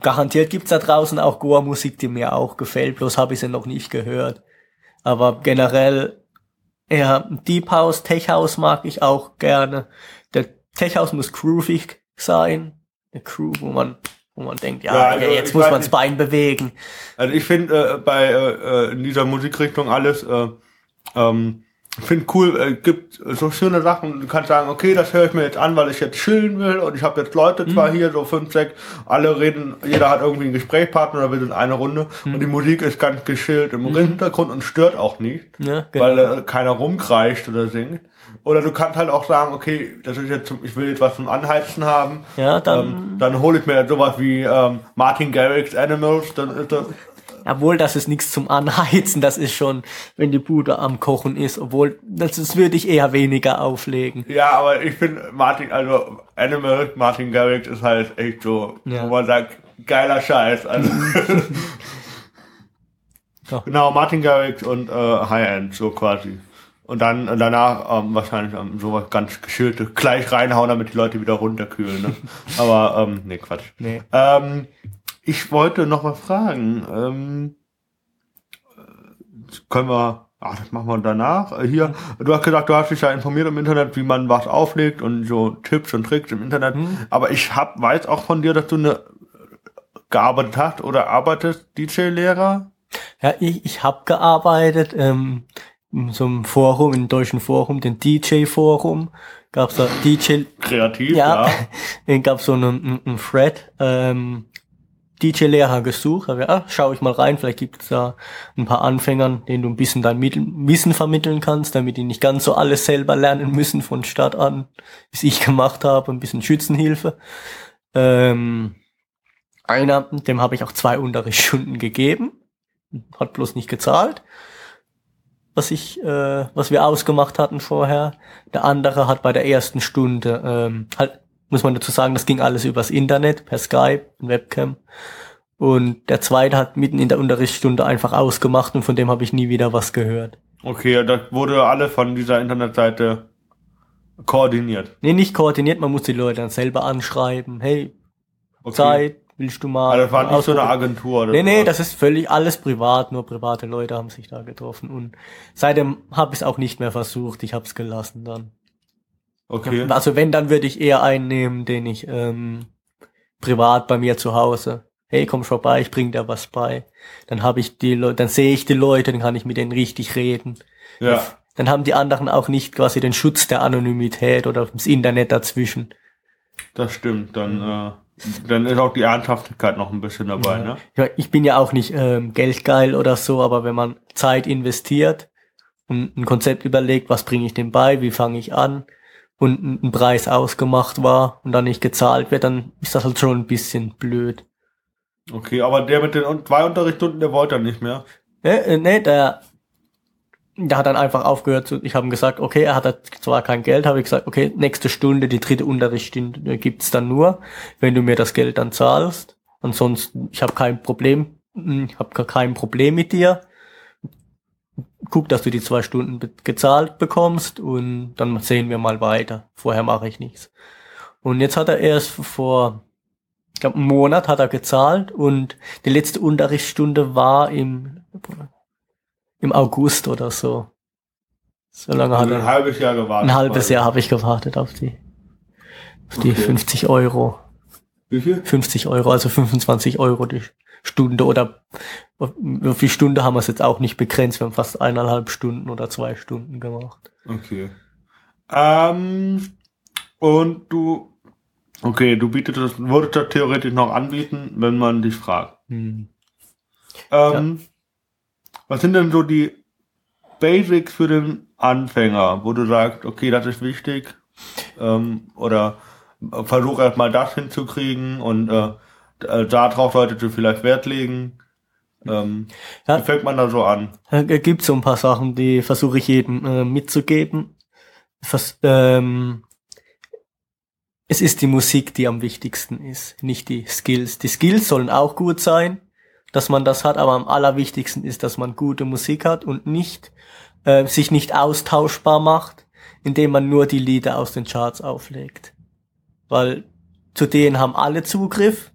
garantiert gibt's da draußen auch Goa Musik, die mir auch gefällt, bloß habe ich sie noch nicht gehört. Aber generell eher Deep House, Tech House mag ich auch gerne. Der Tech House muss groovig sein. Eine Groove, wo man, wo man denkt, ja, Ja, also jetzt muss man das. Bein bewegen. Also ich finde äh, bei äh, äh, in dieser Musikrichtung alles, äh, ähm, finde cool, äh, gibt so schöne Sachen. Du kannst sagen, okay, das höre ich mir jetzt an, weil ich jetzt chillen will und ich habe jetzt Leute Mhm. zwar hier, so fünf, sechs, alle reden, jeder hat irgendwie einen Gesprächspartner oder wir sind eine Runde Mhm. und die Musik ist ganz geschillt im Hintergrund und stört auch nicht. Ja, genau. weil äh, keiner rumkreischt oder singt. Oder du kannst halt auch sagen, okay, das ist jetzt, ich will jetzt was zum Anheizen haben. Ja, dann, Ähm, dann hole ich mir sowas wie ähm, Martin Garrix Animals, dann ist das. Obwohl das ist nichts zum Anheizen, das ist schon, wenn die Bude am Kochen ist, obwohl, das, das würde ich eher weniger auflegen. Ja, aber ich finde Martin, also Animals, Martin Garrix ist halt echt so, Ja. wo man sagt, geiler Scheiß. Also. Genau, Martin Garrix und äh, High End, so quasi. Und dann danach ähm, wahrscheinlich ähm, sowas ganz geschillte gleich reinhauen, damit die Leute wieder runterkühlen. Ne? Aber ähm, nee, Quatsch. Nee. Ähm, ich wollte noch mal fragen. Ähm, äh, können wir. Ach, das machen wir danach. Äh, Hier, du hast gesagt, du hast dich ja informiert im Internet, wie man was auflegt und so Tipps und Tricks im Internet. Aber ich hab, weiß auch von dir, dass du eine gearbeitet hast oder arbeitest, DJ-Lehrer. Ja, ich, ich habe gearbeitet ähm, in so einem Forum, im deutschen Forum, den DJ-Forum. Gab's da DJ, Kreativ, ja, ja. gab's so einen, einen Thread, ähm, DJ-Lehrer gesucht. Hab ich, ah, schau ich mal rein, vielleicht gibt's da ein paar Anfängern, denen du ein bisschen dein Wissen vermitteln kannst, damit die nicht ganz so alles selber lernen müssen von Start an, wie es ich gemacht habe, ein bisschen Schützenhilfe. Ähm, einer, dem habe ich auch zwei Unterrichtsstunden gegeben, hat bloß nicht gezahlt, was ich, äh, was wir ausgemacht hatten vorher. Der andere hat bei der ersten Stunde, ähm, halt, muss man dazu sagen, das ging alles übers Internet, per Skype, Webcam. Und der zweite hat mitten in der Unterrichtsstunde einfach ausgemacht und von dem habe ich nie wieder was gehört. Okay, das wurde alle von dieser Internetseite koordiniert. Nee, nicht koordiniert, man muss die Leute dann selber anschreiben. Hey, Okay. Zeit, willst du mal? Also das war nicht so eine? Agentur. oder Nee, nee, das ist völlig alles privat, nur private Leute haben sich da getroffen. Und seitdem habe ich es auch nicht mehr versucht, ich habe es gelassen dann. Okay. Also wenn, dann würde ich eher einen nehmen, den ich ähm, privat bei mir zu Hause. Hey, komm vorbei, ich bring dir was bei. Dann habe ich die Leute, dann sehe ich die Leute, dann kann ich mit denen richtig reden. Ja. Dann haben die anderen auch nicht quasi den Schutz der Anonymität oder das Internet dazwischen. Das stimmt. Dann, äh, dann ist auch die Ernsthaftigkeit noch ein bisschen dabei, ne? Ich mein, Ich bin ja auch nicht ähm, geldgeil oder so, aber wenn man Zeit investiert und ein Konzept überlegt, was bringe ich dem bei, wie fange ich an und ein Preis ausgemacht war und dann nicht gezahlt wird, dann ist das halt schon ein bisschen blöd. Okay, aber der mit den zwei Unterrichtsstunden, der wollte dann nicht mehr. Ne, äh, ne, der, der hat dann einfach aufgehört. Zu, ich habe ihm gesagt, okay, er hat halt zwar kein Geld, habe ich gesagt, okay, nächste Stunde, die dritte Unterrichtsstunde gibt's dann nur, wenn du mir das Geld dann zahlst. Ansonsten, ich habe kein Problem, hm, ich habe kein Problem mit dir. Guck, dass du die zwei Stunden be gezahlt bekommst und dann sehen wir mal weiter. Vorher mache ich nichts. Und jetzt hat er erst vor, ich glaube, einen Monat hat er gezahlt und die letzte Unterrichtsstunde war im, im August oder so. So lange hat Also ein er. halbes Jahr gewartet. Ein halbes. Jahr habe ich gewartet auf die, auf die Okay. 50 Euro. Wie viel? 50 Euro, also 25 Euro die Stunde oder auf die Stunde haben wir es jetzt auch nicht begrenzt. Wir haben fast eineinhalb Stunden oder zwei Stunden gemacht. Okay. Ähm, und du, okay, du bietest das, würdest das theoretisch noch anbieten, wenn man dich fragt. Hm. Ähm, Was sind denn so die Basics für den Anfänger, wo du sagst, okay, das ist wichtig? Ähm, oder versuch erstmal das hinzukriegen und äh, äh, darauf solltest du vielleicht Wert legen. Ähm, Ja. Wie fängt man da so an? Es gibt so ein paar Sachen, die versuche ich jedem äh, mitzugeben. Vers ähm, es ist die Musik, die am wichtigsten ist, nicht die Skills. Die Skills sollen auch gut sein, dass man das hat, aber am allerwichtigsten ist, dass man gute Musik hat und nicht äh, sich nicht austauschbar macht, indem man nur die Lieder aus den Charts auflegt. Weil zu denen haben alle Zugriff.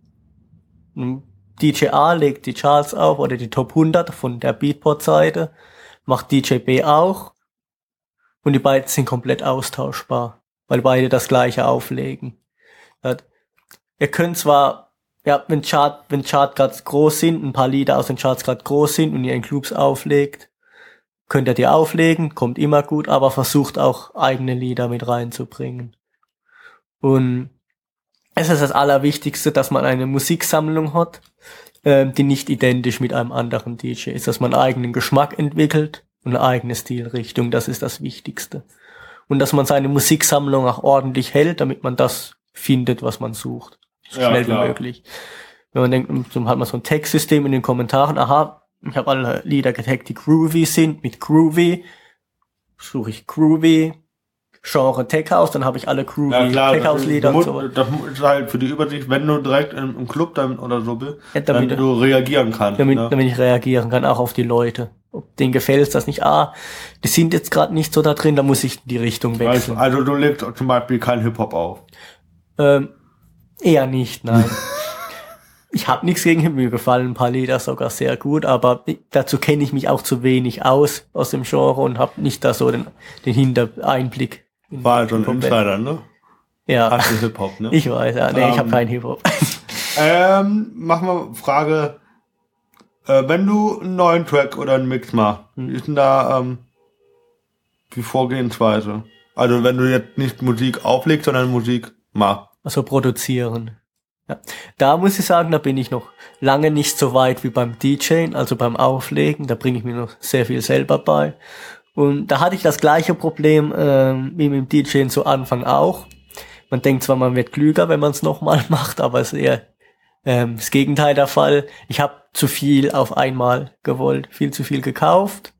DJ A legt die Charts auf oder die Top 100 von der Beatport-Seite, macht DJ B auch und die beiden sind komplett austauschbar, weil beide das gleiche auflegen. Ihr könnt zwar, ja, wenn Chart, wenn Chart gerade groß sind, ein paar Lieder aus den Charts gerade groß sind und ihr in Clubs auflegt, könnt ihr die auflegen, kommt immer gut, aber versucht auch eigene Lieder mit reinzubringen. Und es ist das Allerwichtigste, dass man eine Musiksammlung hat, ähm, die nicht identisch mit einem anderen DJ ist, dass man einen eigenen Geschmack entwickelt und eine eigene Stilrichtung, das ist das Wichtigste. Und dass man seine Musiksammlung auch ordentlich hält, damit man das findet, was man sucht. So Ja, schnell klar. wie möglich. Wenn man denkt, dann hat man so ein Textsystem in den Kommentaren, aha, ich habe alle Lieder getaggt, die groovy sind, mit groovy, suche ich groovy, Genre Tech House, dann habe ich alle groovy Ja klar, Tech House Lieder und so. das ist halt für die Übersicht, wenn du direkt im, im Club dann oder so bist, Ja, dann damit- du reagieren kannst. damit, ne? damit ich reagieren kann, auch auf die Leute. Ob denen gefällt das nicht, ah, die sind jetzt gerade nicht so da drin, da muss ich die Richtung also, wechseln. also du legst zum Beispiel kein Hip-Hop auf. Ähm, eher nicht, nein. ich habe nichts gegen ihn, mir gefallen ein paar Lieder sogar sehr gut, aber dazu kenne ich mich auch zu wenig aus, aus dem Genre und habe nicht da so den, den Hintereinblick. War halt so ein Insider, ne? Ja, Hast du Hip-Hop, ne? ich weiß, ja, nee, ich habe Ähm, keinen Hip-Hop. Ähm, machen wir Frage. Äh, wenn du einen neuen Track oder einen Mix machst, Hm. wie ist denn da ähm, die Vorgehensweise? Also wenn du jetzt nicht Musik auflegst, sondern Musik machst. Also produzieren. Ja. Da muss ich sagen, da bin ich noch lange nicht so weit wie beim DJing, also beim Auflegen. Da bringe ich mir noch sehr viel selber bei. Und da hatte ich das gleiche Problem ähm, wie mit dem DJing zu Anfang auch. Man denkt zwar, man wird klüger, wenn man es nochmal macht, aber es ist eher ähm, das Gegenteil der Fall. Ich habe zu viel auf einmal gewollt, viel zu viel gekauft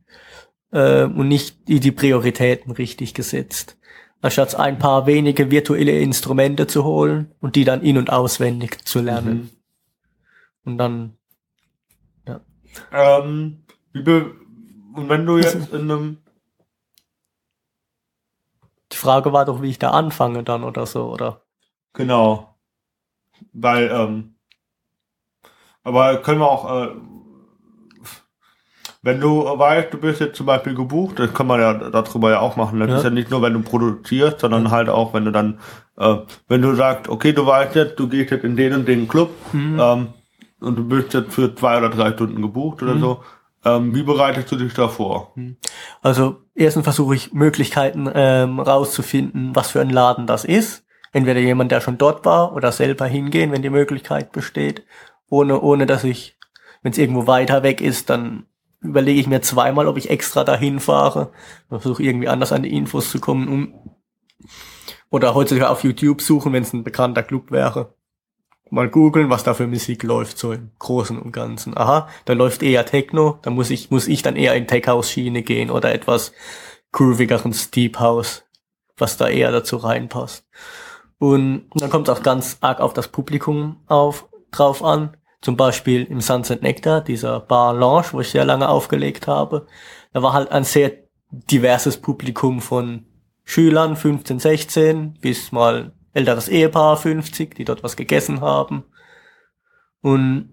ähm, und nicht die, die Prioritäten richtig gesetzt anstatt ein paar wenige virtuelle Instrumente zu holen und die dann in- und auswendig zu lernen. Und dann, Ähm, wie be und wenn du jetzt in einem die Frage war doch, wie ich da anfange dann oder so, oder? Genau. Weil, ähm, aber können wir auch, äh, wenn du weißt, du bist jetzt zum Beispiel gebucht, das kann man ja darüber ja auch machen. Das Ja. ist ja nicht nur, wenn du produzierst, sondern halt auch, wenn du dann, äh, wenn du sagst, okay, du weißt jetzt, du gehst jetzt in den und den Club, ähm, und du bist jetzt für zwei oder drei Stunden gebucht oder so, ähm, wie bereitest du dich da vor? Also erstens versuche ich Möglichkeiten ähm, rauszufinden, was für ein Laden das ist. Entweder jemand, der schon dort war, oder selber hingehen, wenn die Möglichkeit besteht. Ohne, ohne dass ich, wenn es irgendwo weiter weg ist, dann überlege ich mir zweimal, ob ich extra dahin fahre. Versuche irgendwie anders an die Infos zu kommen. Um, oder heutzutage auf YouTube suchen, wenn es ein bekannter Club wäre. Mal googeln, was da für Musik läuft, so im Großen und Ganzen. Aha, da läuft eher Techno, da muss ich, muss ich dann eher in Tech-House-Schiene gehen oder etwas groovigeren Deep House, was da eher dazu reinpasst. Und dann kommt es auch ganz arg auf das Publikum auf, drauf an. Zum Beispiel im Sunset Nectar, dieser Bar Lounge, wo ich sehr lange aufgelegt habe. Da war halt ein sehr diverses Publikum von Schülern, 15, 16, bis mal älteres Ehepaar, 50, die dort was gegessen haben. Und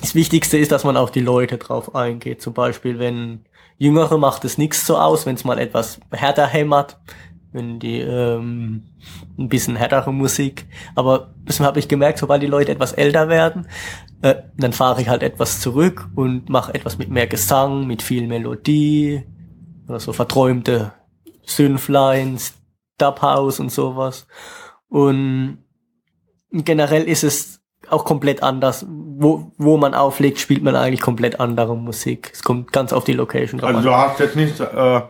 das Wichtigste ist, dass man auf die Leute drauf eingeht. Zum Beispiel, wenn Jüngere macht es nichts so aus, wenn es mal etwas härter hämmert, wenn die ähm, ein bisschen härtere Musik. Aber das habe ich gemerkt, sobald die Leute etwas älter werden, äh, dann fahre ich halt etwas zurück und mache etwas mit mehr Gesang, mit viel Melodie oder so verträumte Synth-Lines, Dub House und sowas. Und generell ist es auch komplett anders. Wo, wo man auflegt, spielt man eigentlich komplett andere Musik. Es kommt ganz auf die Location drauf Also du hast jetzt nicht äh,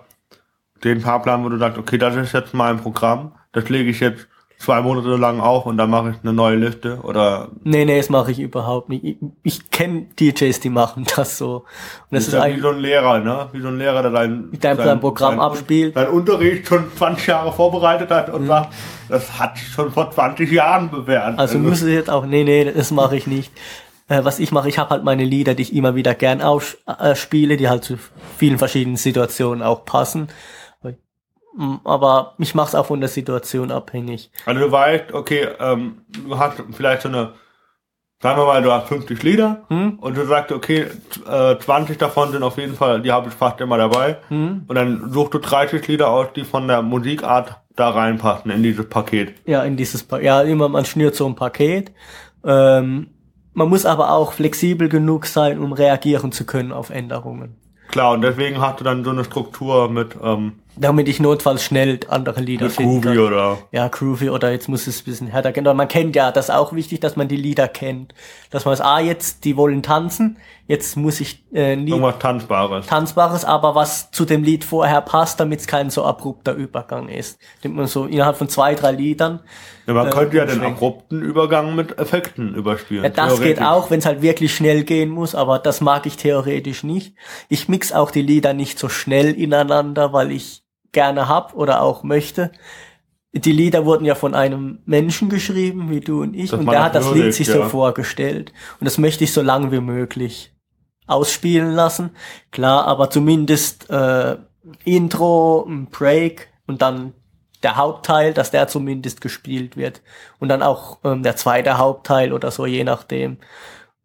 den Fahrplan, wo du sagst, okay, das ist jetzt mein Programm, das lege ich jetzt zwei Monate lang auch und dann mache ich eine neue Liste oder Nee, nee, das mache ich überhaupt nicht. Ich, ich kenne DJs, die machen das so. Und das ist ist ja wie so ein Lehrer, ne? Wie so ein Lehrer, der dein, Dein- dein Programm abspielt. Dein Unterricht schon 20 Jahre vorbereitet hat Mhm. und sagt, das hat schon vor 20 Jahren bewährt. Also muss es jetzt auch, nee, nee, das mache ich nicht. Äh, was ich mache, ich habe halt meine Lieder, die ich immer wieder gern ausspiele, die halt zu vielen verschiedenen Situationen auch passen. Mm, Aber ich mache es auch von der Situation abhängig. Also du weißt, okay, ähm, du hast vielleicht so eine, sagen wir mal, du hast 50 Lieder Hm? und du sagst, okay, äh, 20 davon sind auf jeden Fall, die habe ich fast immer dabei. Hm? Und dann suchst du 30 Lieder aus, die von der Musikart da reinpassen in dieses Paket. Ja, in dieses, Pa- ja, immer, man schnürt so ein Paket. Ähm, man muss aber auch flexibel genug sein, um reagieren zu können auf Änderungen. Klar, und deswegen hast du dann so eine Struktur mit, ähm, Damit ich notfalls schnell andere Lieder mit finden Groovy kann. oder Ja, Groovy oder jetzt muss es ein bisschen härter gehen. Aber man kennt ja, das ist auch wichtig, dass man die Lieder kennt. Dass man es, ah, jetzt, die wollen tanzen, jetzt muss ich äh, Lied irgendwas Tanzbares. Tanzbares, aber was zu dem Lied vorher passt, damit es kein so abrupter Übergang ist. Nimmt man so innerhalb von zwei, drei Liedern. Ja, man äh, könnte ja den abrupten Übergang mit Effekten überspielen. Ja, das geht auch, wenn es halt wirklich schnell gehen muss, aber das mag ich theoretisch nicht. Ich mix auch die Lieder nicht so schnell ineinander, weil ich gerne hab oder auch möchte. Die Lieder wurden ja von einem Menschen geschrieben, wie du und ich, Dass und der das hat das Lied würdigt, sich so ja. vorgestellt. Und das möchte ich so lange wie möglich ausspielen lassen. Klar, aber zumindest äh, Intro, ein Break und dann der Hauptteil, dass der zumindest gespielt wird. Und dann auch ähm, der zweite Hauptteil oder so, je nachdem.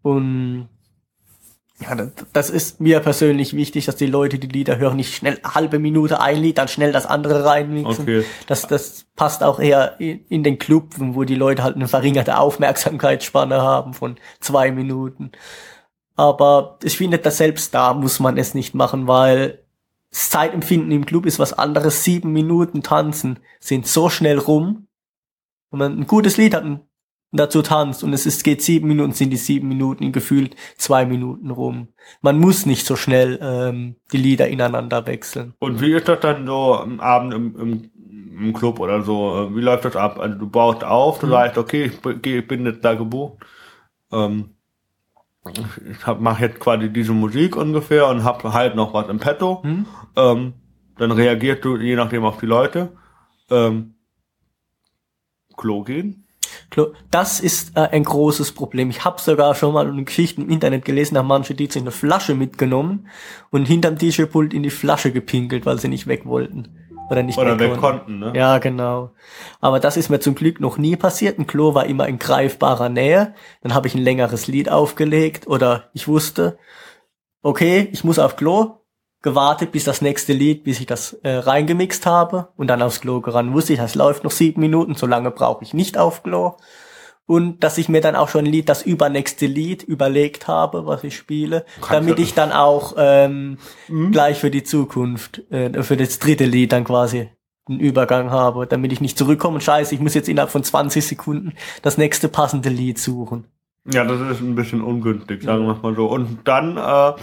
Und ja, das, ist mir persönlich wichtig, dass die Leute die Lieder hören, nicht schnell eine halbe Minute ein Lied, dann schnell das andere reinmixen. Okay. Das, das passt auch eher in, den Club, wo die Leute halt eine verringerte Aufmerksamkeitsspanne haben von zwei Minuten. Aber ich finde, dass selbst da muss man es nicht machen, weil das Zeitempfinden im Club ist was anderes. Sieben Minuten tanzen sind so schnell rum. Wenn man ein gutes Lied hat dazu tanzt und es ist, geht sieben Minuten, sind die sieben Minuten gefühlt zwei Minuten rum. Man muss nicht so schnell ähm, die Lieder ineinander wechseln. Und wie ist das dann so am Abend im, im, im Club oder so? Wie läuft das ab? Also du baust auf, Mhm. du sagst, okay, ich bin- ich bin jetzt da gebucht. Ähm, ich hab, mach jetzt quasi diese Musik ungefähr und hab halt noch was im Petto. Hm? Ähm, dann reagierst du je nachdem auf die Leute. Ähm, Klo gehen? Das ist äh, ein großes Problem. Ich habe sogar schon mal eine Geschichte im Internet gelesen, da haben manche DJs eine Flasche mitgenommen und hinterm DJ-Pult in die Flasche gepinkelt, weil sie nicht weg wollten. Oder nicht Oder weg weg konnten, ne? Ja, genau. Aber das ist mir zum Glück noch nie passiert. Ein Klo war immer in greifbarer Nähe. Dann habe ich ein längeres Lied aufgelegt oder ich wusste, okay, ich muss auf Klo, gewartet bis das nächste Lied, bis ich das äh, reingemixt habe und dann aufs Klo gerannt. Wusste ich, das läuft noch sieben Minuten, so lange brauche ich nicht auf Klo. Und dass ich mir dann auch schon ein Lied, das übernächste Lied überlegt habe, was ich spiele, Kannst damit ich dann auch ähm, gleich für die Zukunft, äh, für das dritte Lied dann quasi einen Übergang habe, damit ich nicht zurückkomme und scheiße, ich muss jetzt innerhalb von 20 Sekunden das nächste passende Lied suchen. Ja, das ist ein bisschen ungünstig, sagen wir mal so. Und dann äh,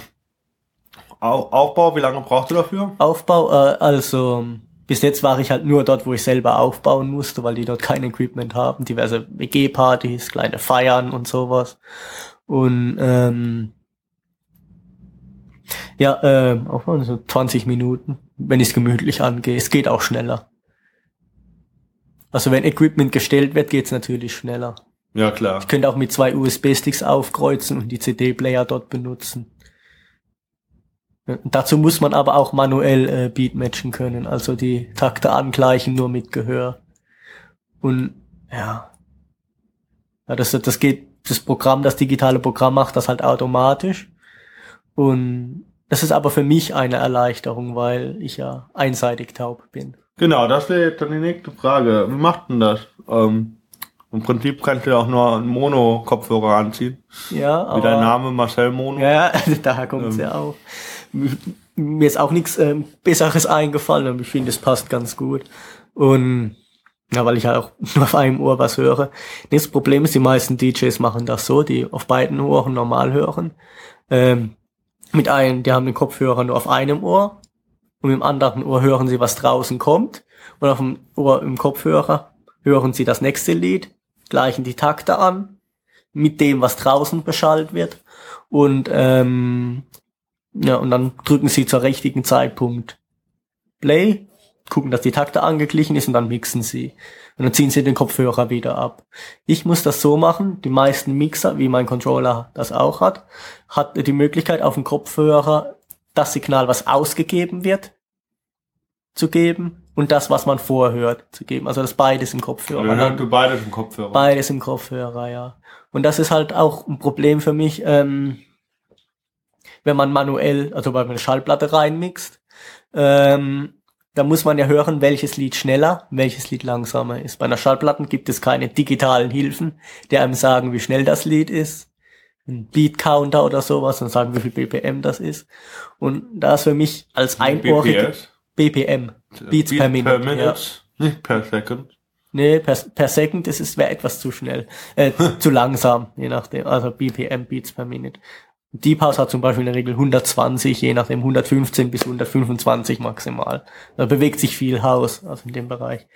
Aufbau, wie lange brauchst du dafür? Aufbau, äh, also bis jetzt war ich halt nur dort, wo ich selber aufbauen musste, weil die dort kein Equipment haben. Diverse WG-Partys, kleine Feiern und sowas. Und ähm, ja, ähm, Aufbau so 20 Minuten, wenn ich es gemütlich angehe. Es geht auch schneller. Also wenn Equipment gestellt wird, geht's natürlich schneller. Ja, klar. Ich könnte auch mit zwei USB-Sticks aufkreuzen und die CD-Player dort benutzen. Dazu muss man aber auch manuell äh, Beatmatchen können, also die Takte angleichen nur mit Gehör. Und ja, ja das, das geht, das Programm, das digitale Programm macht das halt automatisch. Und das ist aber für mich eine Erleichterung, weil ich ja einseitig taub bin. Genau, das wäre jetzt dann die nächste Frage. Wie macht denn das? Ähm, Im Prinzip kannst du ja auch nur einen Mono-Kopfhörer anziehen. Ja, aber Wie dein Name, Marcel Mono. Ja, daher kommt's Ähm. ja auch. Mir ist auch nichts ähm, Besseres eingefallen, aber ich finde, es passt ganz gut. Und ja, weil ich halt auch nur auf einem Ohr was höre. Das Problem ist, die meisten DJs machen das so, die auf beiden Ohren normal hören. Ähm, mit einem, die haben den Kopfhörer nur auf einem Ohr und dem anderen Ohr hören sie, was draußen kommt. Und auf dem Ohr im Kopfhörer hören Sie das nächste Lied, gleichen die Takte an mit dem, was draußen beschallt wird und ähm, ja und dann drücken Sie zur richtigen Zeitpunkt Play, gucken, dass die Takte angeglichen ist und dann mixen Sie und dann ziehen Sie den Kopfhörer wieder ab. Ich muss das so machen. Die meisten Mixer, wie mein Controller das auch hat, hat die Möglichkeit auf dem Kopfhörer das Signal, was ausgegeben wird, zu geben und das, was man vorhört, zu geben. Also das beides im Kopfhörer. Oder hört du beides im Kopfhörer? Beides im Kopfhörer, ja. Und das ist halt auch ein Problem für mich, ähm, wenn man manuell, also bei einer Schallplatte reinmixt, ähm, da muss man ja hören, welches Lied schneller, welches Lied langsamer ist. Bei einer Schallplatte gibt es keine digitalen Hilfen, die einem sagen, wie schnell das Lied ist. Ein Beat Counter oder sowas und sagen, wie viel BPM das ist. Und da ist für mich als einohrige? BPM, Beats Beat per Minute. Per Minute, nicht per Second. Nee, per, per Second das ist wäre etwas zu schnell, äh, zu langsam, je nachdem. Also BPM Beats per Minute. Deep House hat zum Beispiel in der Regel 120, je nachdem 115 bis 125 maximal. Da bewegt sich viel Haus, also in dem Bereich.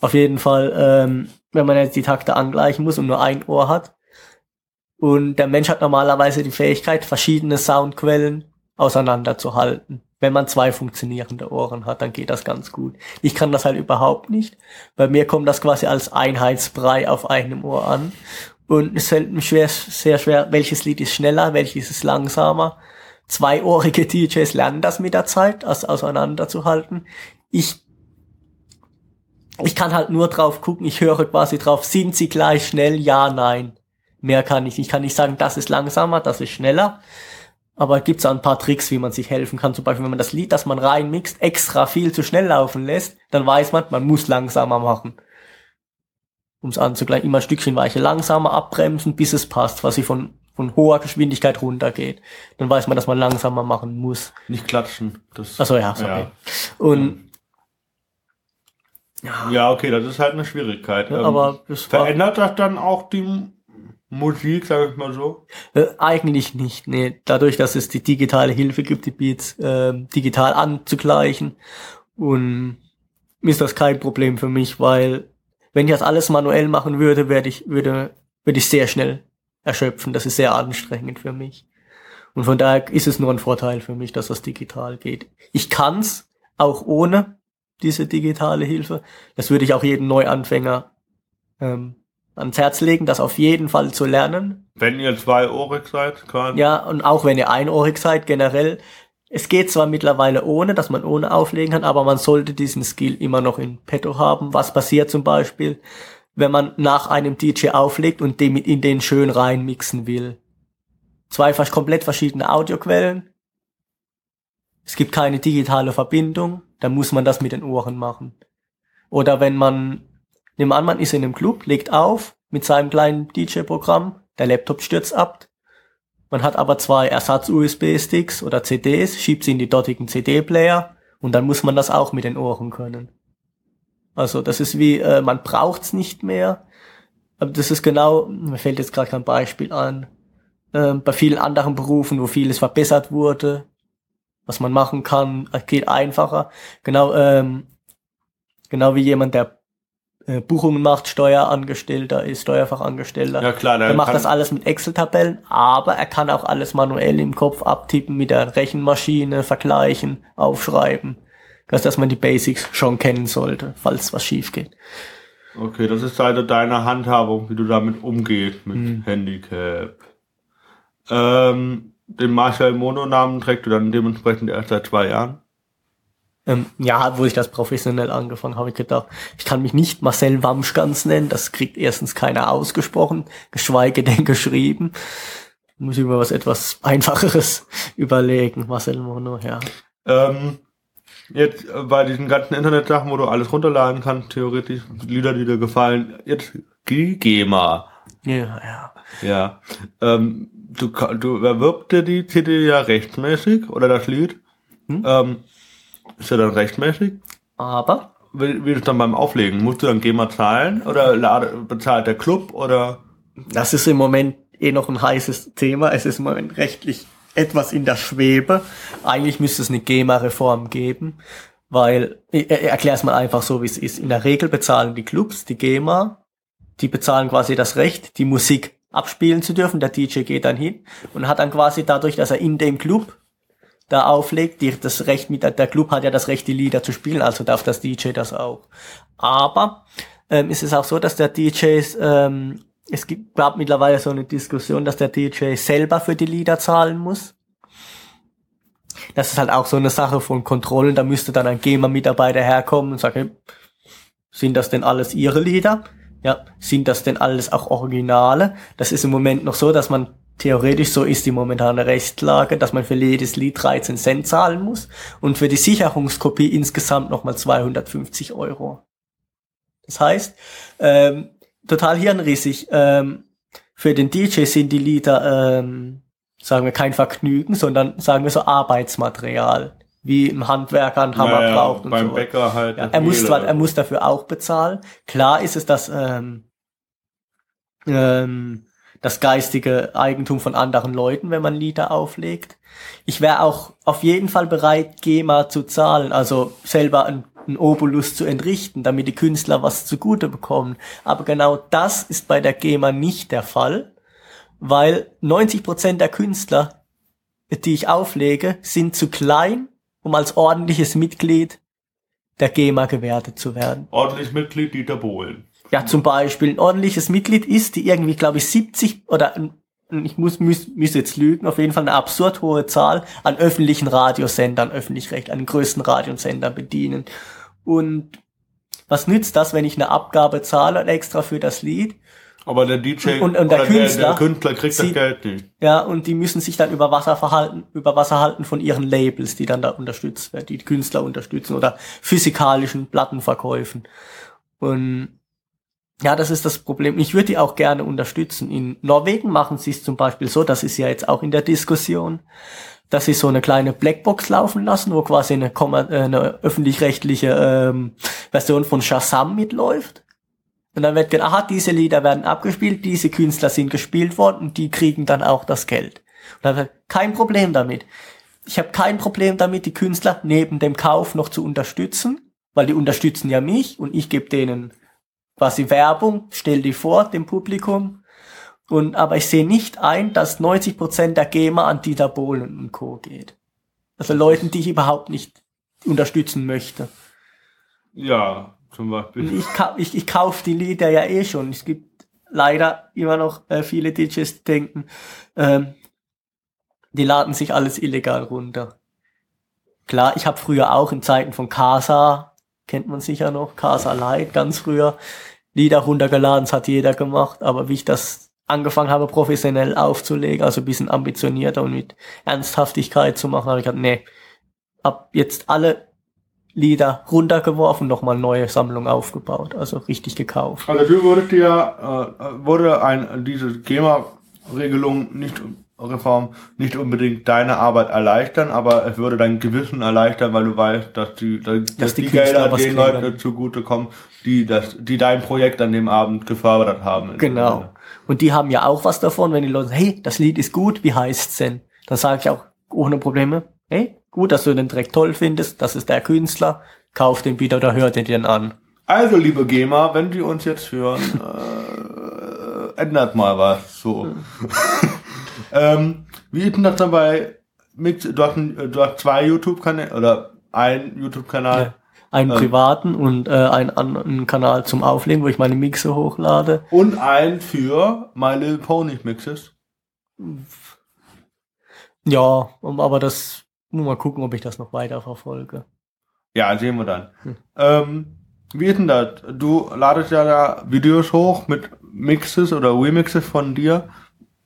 Auf jeden Fall, ähm, wenn man jetzt die Takte angleichen muss und nur ein Ohr hat. Und der Mensch hat normalerweise die Fähigkeit, verschiedene Soundquellen auseinanderzuhalten. Wenn man zwei funktionierende Ohren hat, dann geht das ganz gut. Ich kann das halt überhaupt nicht. Bei mir kommt das quasi als Einheitsbrei auf einem Ohr an. Und es fällt mir schwer, sehr schwer, welches Lied ist schneller, welches ist langsamer. Zweiohrige DJs lernen das mit der Zeit, das auseinanderzuhalten. Ich, ich kann halt nur drauf gucken, ich höre quasi drauf, sind sie gleich schnell? Ja, nein. Mehr kann ich nicht. Ich kann nicht sagen, das ist langsamer, das ist schneller. Aber gibt es ein paar Tricks, wie man sich helfen kann. Zum Beispiel, wenn man das Lied, das man reinmixt, extra viel zu schnell laufen lässt, dann weiß man, man muss langsamer machen. Um es anzugleichen, immer ein Stückchen weiche langsamer abbremsen, bis es passt, was sie von, von hoher Geschwindigkeit runtergeht. Dann weiß man, dass man langsamer machen muss. Nicht klatschen. Das, Achso, ja, sorry. Und ja, okay, das ist halt eine Schwierigkeit. ja, Ähm, aber Verändert das dann auch die Musik, sag ich mal so? Äh, eigentlich nicht, nee. Dadurch, dass es die digitale Hilfe gibt, die Beats ähm, digital anzugleichen. Und ist das kein Problem für mich, weil wenn ich das alles manuell machen würde, werde ich, würde, würde ich sehr schnell erschöpfen. Das ist sehr anstrengend für mich. Und von daher ist es nur ein Vorteil für mich, dass das digital geht. Ich kann's auch ohne diese digitale Hilfe. Das würde ich auch jedem Neuanfänger ähm, ans Herz legen, das auf jeden Fall zu lernen. Wenn ihr zweiohrig seid, quasi. Ja, und auch wenn ihr einohrig seid, generell, es geht zwar mittlerweile ohne, dass man ohne auflegen kann, aber man sollte diesen Skill immer noch in petto haben. Was passiert zum Beispiel, wenn man nach einem DJ auflegt und den mit in den schön reinmixen will? Zwei komplett verschiedene Audioquellen. Es gibt keine digitale Verbindung, dann muss man das mit den Ohren machen. Oder wenn man, nehmen an, man ist in einem Club, legt auf mit seinem kleinen DJ-Programm, der Laptop stürzt ab, man hat aber zwei Ersatz-USB-Sticks oder CDs, schiebt sie in die dortigen CD-Player und dann muss man das auch mit den Ohren können. Also das ist wie, äh, man braucht's nicht mehr. Aber das ist genau, mir fällt jetzt gerade kein Beispiel an, ähm, bei vielen anderen Berufen, wo vieles verbessert wurde, was man machen kann, äh, geht einfacher. Genau, ähm, genau wie jemand, der äh, Buchungen macht, Steuerangestellter ist, Steuerfachangestellter. Ja, klar, Der macht das alles mit Excel-Tabellen, aber er kann auch alles manuell im Kopf abtippen, mit der Rechenmaschine vergleichen, aufschreiben. Das, dass man die Basics schon kennen sollte, falls was schief geht. Okay, das ist also deine Handhabung, wie du damit umgehst mit Hm. Handicap. Ähm, den Marshall Mono-Namen trägst du dann dementsprechend erst seit zwei Jahren. Ähm, ja, wo ich das professionell angefangen habe, ich gedacht, ich kann mich nicht Marcel Wamschgans nennen, das kriegt erstens keiner ausgesprochen, geschweige denn geschrieben. Muss ich mir was etwas Einfacheres überlegen, Marcel Mono, ja. Ähm, jetzt äh, bei diesen ganzen Internetsachen, wo du alles runterladen kannst, theoretisch, Lieder, die dir gefallen, jetzt GEMA. Ja, ja. Ja. Ähm, du, du erwirbt dir die CD ja rechtmäßig oder das Lied. Hm? Ähm, ist ja dann rechtmäßig. Aber Wie, wie ist es dann beim Auflegen? Musst du dann GEMA zahlen oder lade, bezahlt der Club oder? Das ist im Moment eh noch ein heißes Thema. Es ist im Moment rechtlich etwas in der Schwebe. Eigentlich müsste es eine GEMA-Reform geben. Weil, ich, ich erkläre es mal einfach so, wie es ist. In der Regel bezahlen die Clubs, die GEMA, die bezahlen quasi das Recht, die Musik abspielen zu dürfen. Der DJ geht dann hin und hat dann quasi dadurch, dass er in dem Club da auflegt, die, das Recht mit, der Club hat ja das Recht, die Lieder zu spielen, also darf das DJ das auch. Aber ähm, ist es auch so, dass der DJ, ähm, es gibt, gab mittlerweile so eine Diskussion, dass der DJ selber für die Lieder zahlen muss. Das ist halt auch so eine Sache von Kontrollen, da müsste dann ein GEMA-Mitarbeiter herkommen und sagen, sind das denn alles ihre Lieder? Ja, sind das denn alles auch Originale? Das ist im Moment noch so, dass man theoretisch so ist die momentane Rechtslage, dass man für jedes Lied 13 Cent zahlen muss und für die Sicherungskopie insgesamt nochmal 250 Euro. Das heißt, ähm, total hirnrissig, ähm, für den DJ sind die Lieder, ähm, sagen wir, kein Vergnügen, sondern sagen wir so Arbeitsmaterial, wie ein Handwerker einen Hammer Naja, braucht und beim so. Bäcker halt. Ja, er muss zwar, er muss dafür auch bezahlen. Klar ist es, dass ähm, ähm, das geistige Eigentum von anderen Leuten, wenn man Lieder auflegt. Ich wäre auch auf jeden Fall bereit, GEMA zu zahlen, also selber ein, ein Obolus zu entrichten, damit die Künstler was zugute bekommen. Aber genau das ist bei der GEMA nicht der Fall, weil 90% der Künstler, die ich auflege, sind zu klein, um als ordentliches Mitglied der GEMA gewertet zu werden. Ordentlich Mitglied Dieter Bohlen. Ja, zum Beispiel ein ordentliches Mitglied ist, die irgendwie, glaube ich, 70 oder ich muss, muss, muss jetzt lügen, auf jeden Fall eine absurd hohe Zahl an öffentlichen Radiosendern, öffentlich-recht, an den größten Radiosendern bedienen. Und was nützt das, wenn ich eine Abgabe zahle extra für das Lied? Aber der DJ Und- und der oder Künstler der, der Künstler kriegt das sieht- Geld nicht. Ja, und die müssen sich dann über Wasser verhalten, über Wasser halten von ihren Labels, die dann da unterstützt werden, die, die Künstler unterstützen oder physikalischen Plattenverkäufen. Und ja, das ist das Problem. Ich würde die auch gerne unterstützen. In Norwegen machen sie es zum Beispiel so, das ist ja jetzt auch in der Diskussion, dass sie so eine kleine Blackbox laufen lassen, wo quasi eine, äh, eine öffentlich-rechtliche ähm, Version von Shazam mitläuft. Und dann wird gedacht, aha, diese Lieder werden abgespielt, diese Künstler sind gespielt worden und die kriegen dann auch das Geld. Und dann wird kein Problem damit. Ich habe kein Problem damit, die Künstler neben dem Kauf noch zu unterstützen, weil die unterstützen ja mich und ich gebe denen quasi Werbung, stell die vor dem Publikum. Und aber ich sehe nicht ein, dass 90% der GEMA an Dieter Bohlen und Co. geht. Also Leuten, die ich überhaupt nicht unterstützen möchte. Ja, zum Und Beispiel. ich, ich, ich kaufe die Lieder ja eh schon. Es gibt leider immer noch äh, viele DJs, die denken, ähm, die laden sich alles illegal runter. Klar, ich habe früher auch in Zeiten von Casa, kennt man sicher noch, Casa Light ganz früher, Lieder runtergeladen, das hat jeder gemacht, aber wie ich das angefangen habe, professionell aufzulegen, also ein bisschen ambitionierter und mit Ernsthaftigkeit zu machen, habe ich gesagt, nee, hab jetzt alle Lieder runtergeworfen, nochmal neue Sammlung aufgebaut, also richtig gekauft. Also du würdest dir, äh, wurde ein, diese GEMA-Regelung nicht, Reform nicht unbedingt deine Arbeit erleichtern, aber es würde dein Gewissen erleichtern, weil du weißt, dass die, dass, dass die die, Gelder den. Leuten zugutekommen, die das, die dein Projekt an dem Abend gefördert haben. Genau. Und die haben ja auch was davon, wenn die Leute sagen, hey, das Lied ist gut, wie heißt's denn? Dann sage ich auch ohne Probleme, hey, gut, dass du den Track toll findest, das ist der Künstler, kauf den wieder oder hör den dir an. Also, liebe GEMA, wenn die uns jetzt hören, äh, ändert mal was. So. ähm, wie ist denn das dabei? Mix, du, hast ein, du hast zwei YouTube-Kanäle oder ein YouTube-Kanal. Ja. Einen Ähm. privaten und äh, einen anderen Kanal zum Auflegen, wo ich meine Mixe hochlade. Und ein für My Little Pony Mixes. Ja, aber das muss mal gucken, ob ich das noch weiter verfolge. Ja, sehen wir dann. Ähm, wie ist denn das? Du ladest ja da Videos hoch mit Mixes oder Remixes von dir,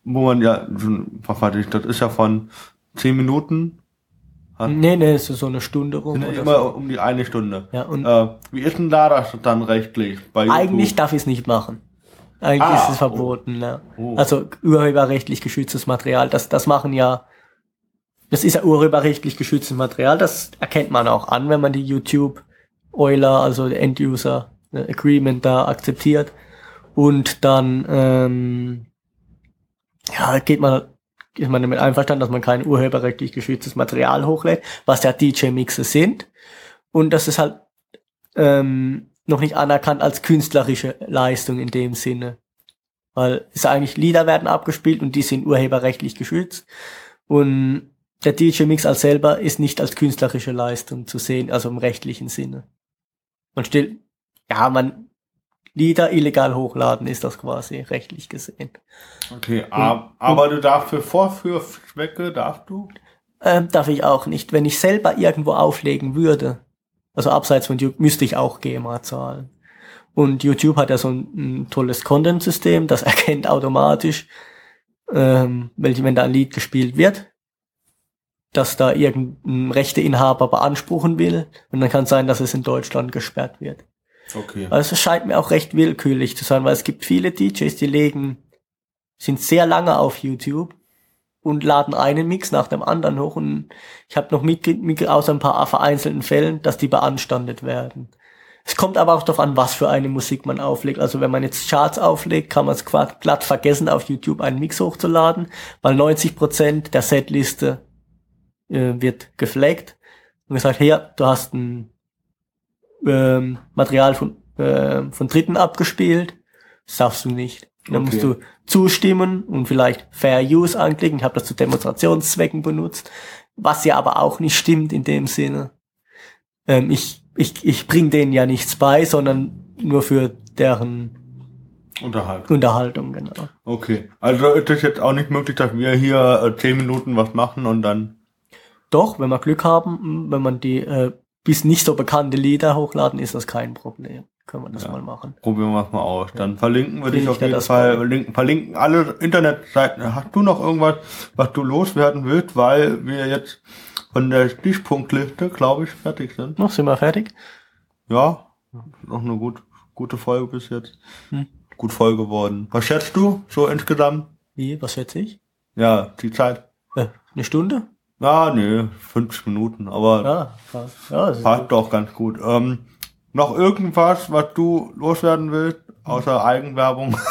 wo man ja, das ist ja von 10 Minuten, Hat- Nee, nee, ist so eine Stunde rum. sind ja immer so. um die eine Stunde. Ja, und Äh, wie ist denn da das dann rechtlich eigentlich darf ich es nicht machen. Eigentlich Ah, ist es verboten, ja. Oh. Also urheberrechtlich geschütztes Material, das, das machen ja, das ist ja urheberrechtlich geschütztes Material, das erkennt man auch an, wenn man die YouTube Euler, also End-User äh, Agreement da akzeptiert. Und dann ähm, ja, geht man, ist man damit einverstanden, dass man kein urheberrechtlich geschütztes Material hochlädt, was ja DJ-Mixe sind. Und das ist halt ähm, noch nicht anerkannt als künstlerische Leistung in dem Sinne. Weil es eigentlich Lieder werden abgespielt und die sind urheberrechtlich geschützt. Und der DJ-Mix als selber ist nicht als künstlerische Leistung zu sehen, also im rechtlichen Sinne. Man stellt, ja, man Lieder illegal hochladen ist das quasi rechtlich gesehen. Okay, ab, aber du darfst für Vorführzwecke, darfst du? Ähm, darf ich auch nicht. Wenn ich selber irgendwo auflegen würde, also abseits von YouTube, müsste ich auch GEMA zahlen. Und YouTube hat ja so ein, ein tolles Content-System, das erkennt automatisch, ähm, wenn da ein Lied gespielt wird, dass da irgendein Rechteinhaber beanspruchen will. Und dann kann es sein, dass es in Deutschland gesperrt wird. Okay. Also es scheint mir auch recht willkürlich zu sein, weil es gibt viele DJs, die legen, sind sehr lange auf YouTube und laden einen Mix nach dem anderen hoch und ich habe noch mitgekriegt, außer ein paar vereinzelten Fällen, dass die beanstandet werden. Es kommt aber auch darauf an, was für eine Musik man auflegt. Also wenn man jetzt Charts auflegt, kann man es glatt vergessen, auf YouTube einen Mix hochzuladen, weil 90 Prozent der Setliste äh, wird geflaggt und gesagt, hier, du hast ein ähm, Material von, äh, von Dritten abgespielt. Das darfst du nicht. Dann Okay. musst du zustimmen und vielleicht Fair Use anklicken. Ich habe das zu Demonstrationszwecken benutzt, was ja aber auch nicht stimmt in dem Sinne. Ähm, ich ich, ich bring denen ja nichts bei, sondern nur für deren Unterhalb. Unterhaltung, genau. Okay. Also ist es jetzt auch nicht möglich, dass wir hier äh, zehn Minuten was machen und dann. Doch, wenn wir Glück haben, wenn man die äh, bis nicht so bekannte Lieder hochladen, ist das kein Problem. Können wir das Ja. mal machen. Probieren wir es mal aus. Dann verlinken wir dich ich auf jeden das Fall. Verlinken, verlinken alle Internetseiten. Hast du noch irgendwas, was du loswerden willst, weil wir jetzt von der Stichpunktliste, glaube ich, fertig sind? Noch sind wir fertig? Ja, noch eine gut, gute Folge bis jetzt. Hm. Gut voll geworden. Was schätzt du so insgesamt? Wie, was schätze ich? Ja, die Zeit. Äh, eine Stunde? Ja, nee, 50 Minuten, aber Ja, krass. Ja, passt doch ganz gut. Ähm, noch irgendwas, was du loswerden willst, außer Eigenwerbung?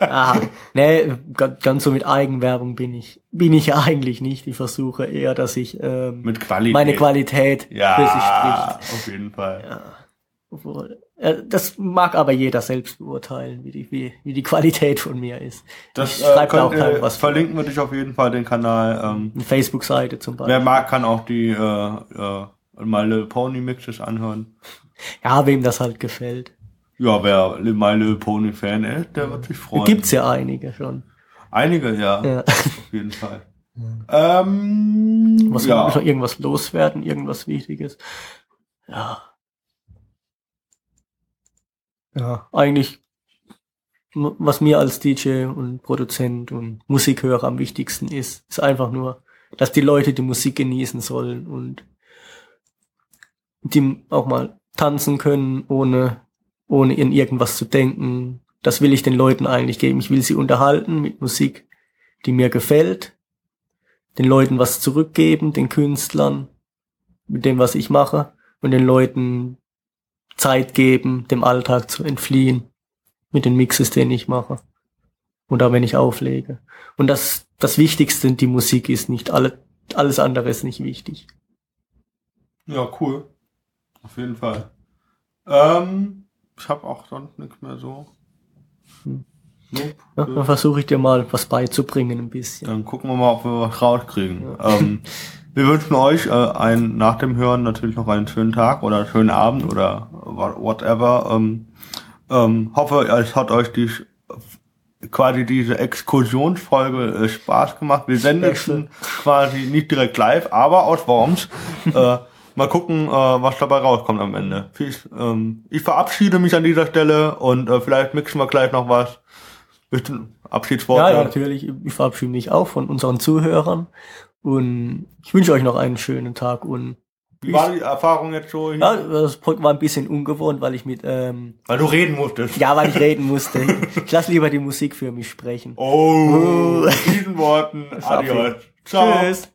Ah, nee, ga- ganz so mit Eigenwerbung bin ich, bin ich eigentlich nicht. Ich versuche eher, dass ich ähm, Mit Qualität. meine Qualität für sich Ja, spricht. auf jeden Fall. Ja. Obwohl, das mag aber jeder selbst beurteilen, wie die, wie, wie die Qualität von mir ist. Das ich äh, da könnt, keinem äh, verlinken wir dich auf jeden Fall den Kanal. Ähm, Eine Facebook-Seite zum Beispiel. wer mag, kann auch die äh, äh, My Little Pony Mixes anhören. Ja, wem das halt gefällt. Ja, wer My Little Pony Fan ist, der wird sich freuen. Gibt's ja einige schon. Einige, ja, Ja. auf jeden Fall. Ähm, Was ja. noch irgendwas loswerden, irgendwas Wichtiges. Ja. Ja, eigentlich, was mir als DJ und Produzent und Musikhörer am wichtigsten ist, ist einfach nur, dass die Leute die Musik genießen sollen und die auch mal tanzen können, ohne, ohne in irgendwas zu denken. Das will ich den Leuten eigentlich geben. Ich will sie unterhalten mit Musik, die mir gefällt, den Leuten was zurückgeben, den Künstlern, mit dem, was ich mache, und den Leuten Zeit geben, dem Alltag zu entfliehen, mit den Mixes, den ich mache. Oder wenn ich auflege. Und das, das Wichtigste, die Musik ist nicht, alle, alles andere ist nicht wichtig. Ja, cool. Auf jeden Fall. Ähm, ich habe auch sonst nichts mehr so. Hm. Nope. Ja, dann versuche ich dir mal was beizubringen, ein bisschen. Dann gucken wir mal, ob wir was rauskriegen. Ähm, wir wünschen euch äh, einen, nach dem Hören natürlich noch einen schönen Tag oder einen schönen Abend oder wha- whatever. Ähm, ähm, hoffe, es hat euch die quasi diese Exkursionsfolge äh, Spaß gemacht. Wir senden quasi nicht direkt live, aber aus Worms. äh, mal gucken, äh, was dabei rauskommt am Ende. Viel, ähm, ich verabschiede mich an dieser Stelle und äh, vielleicht mixen wir gleich noch was. Bisschen Abschiedsworte. Ja, ja, natürlich. Ich verabschiede mich auch von unseren Zuhörern. Und ich wünsche euch noch einen schönen Tag. Und Wie war die Erfahrung jetzt so? hier? ja, das war ein bisschen ungewohnt, weil ich mit, ähm, Weil du reden musstest. ja, weil ich reden musste. Ich lasse lieber die Musik für mich sprechen. Oh, mit diesen Worten. Adios. Ciao. Tschüss.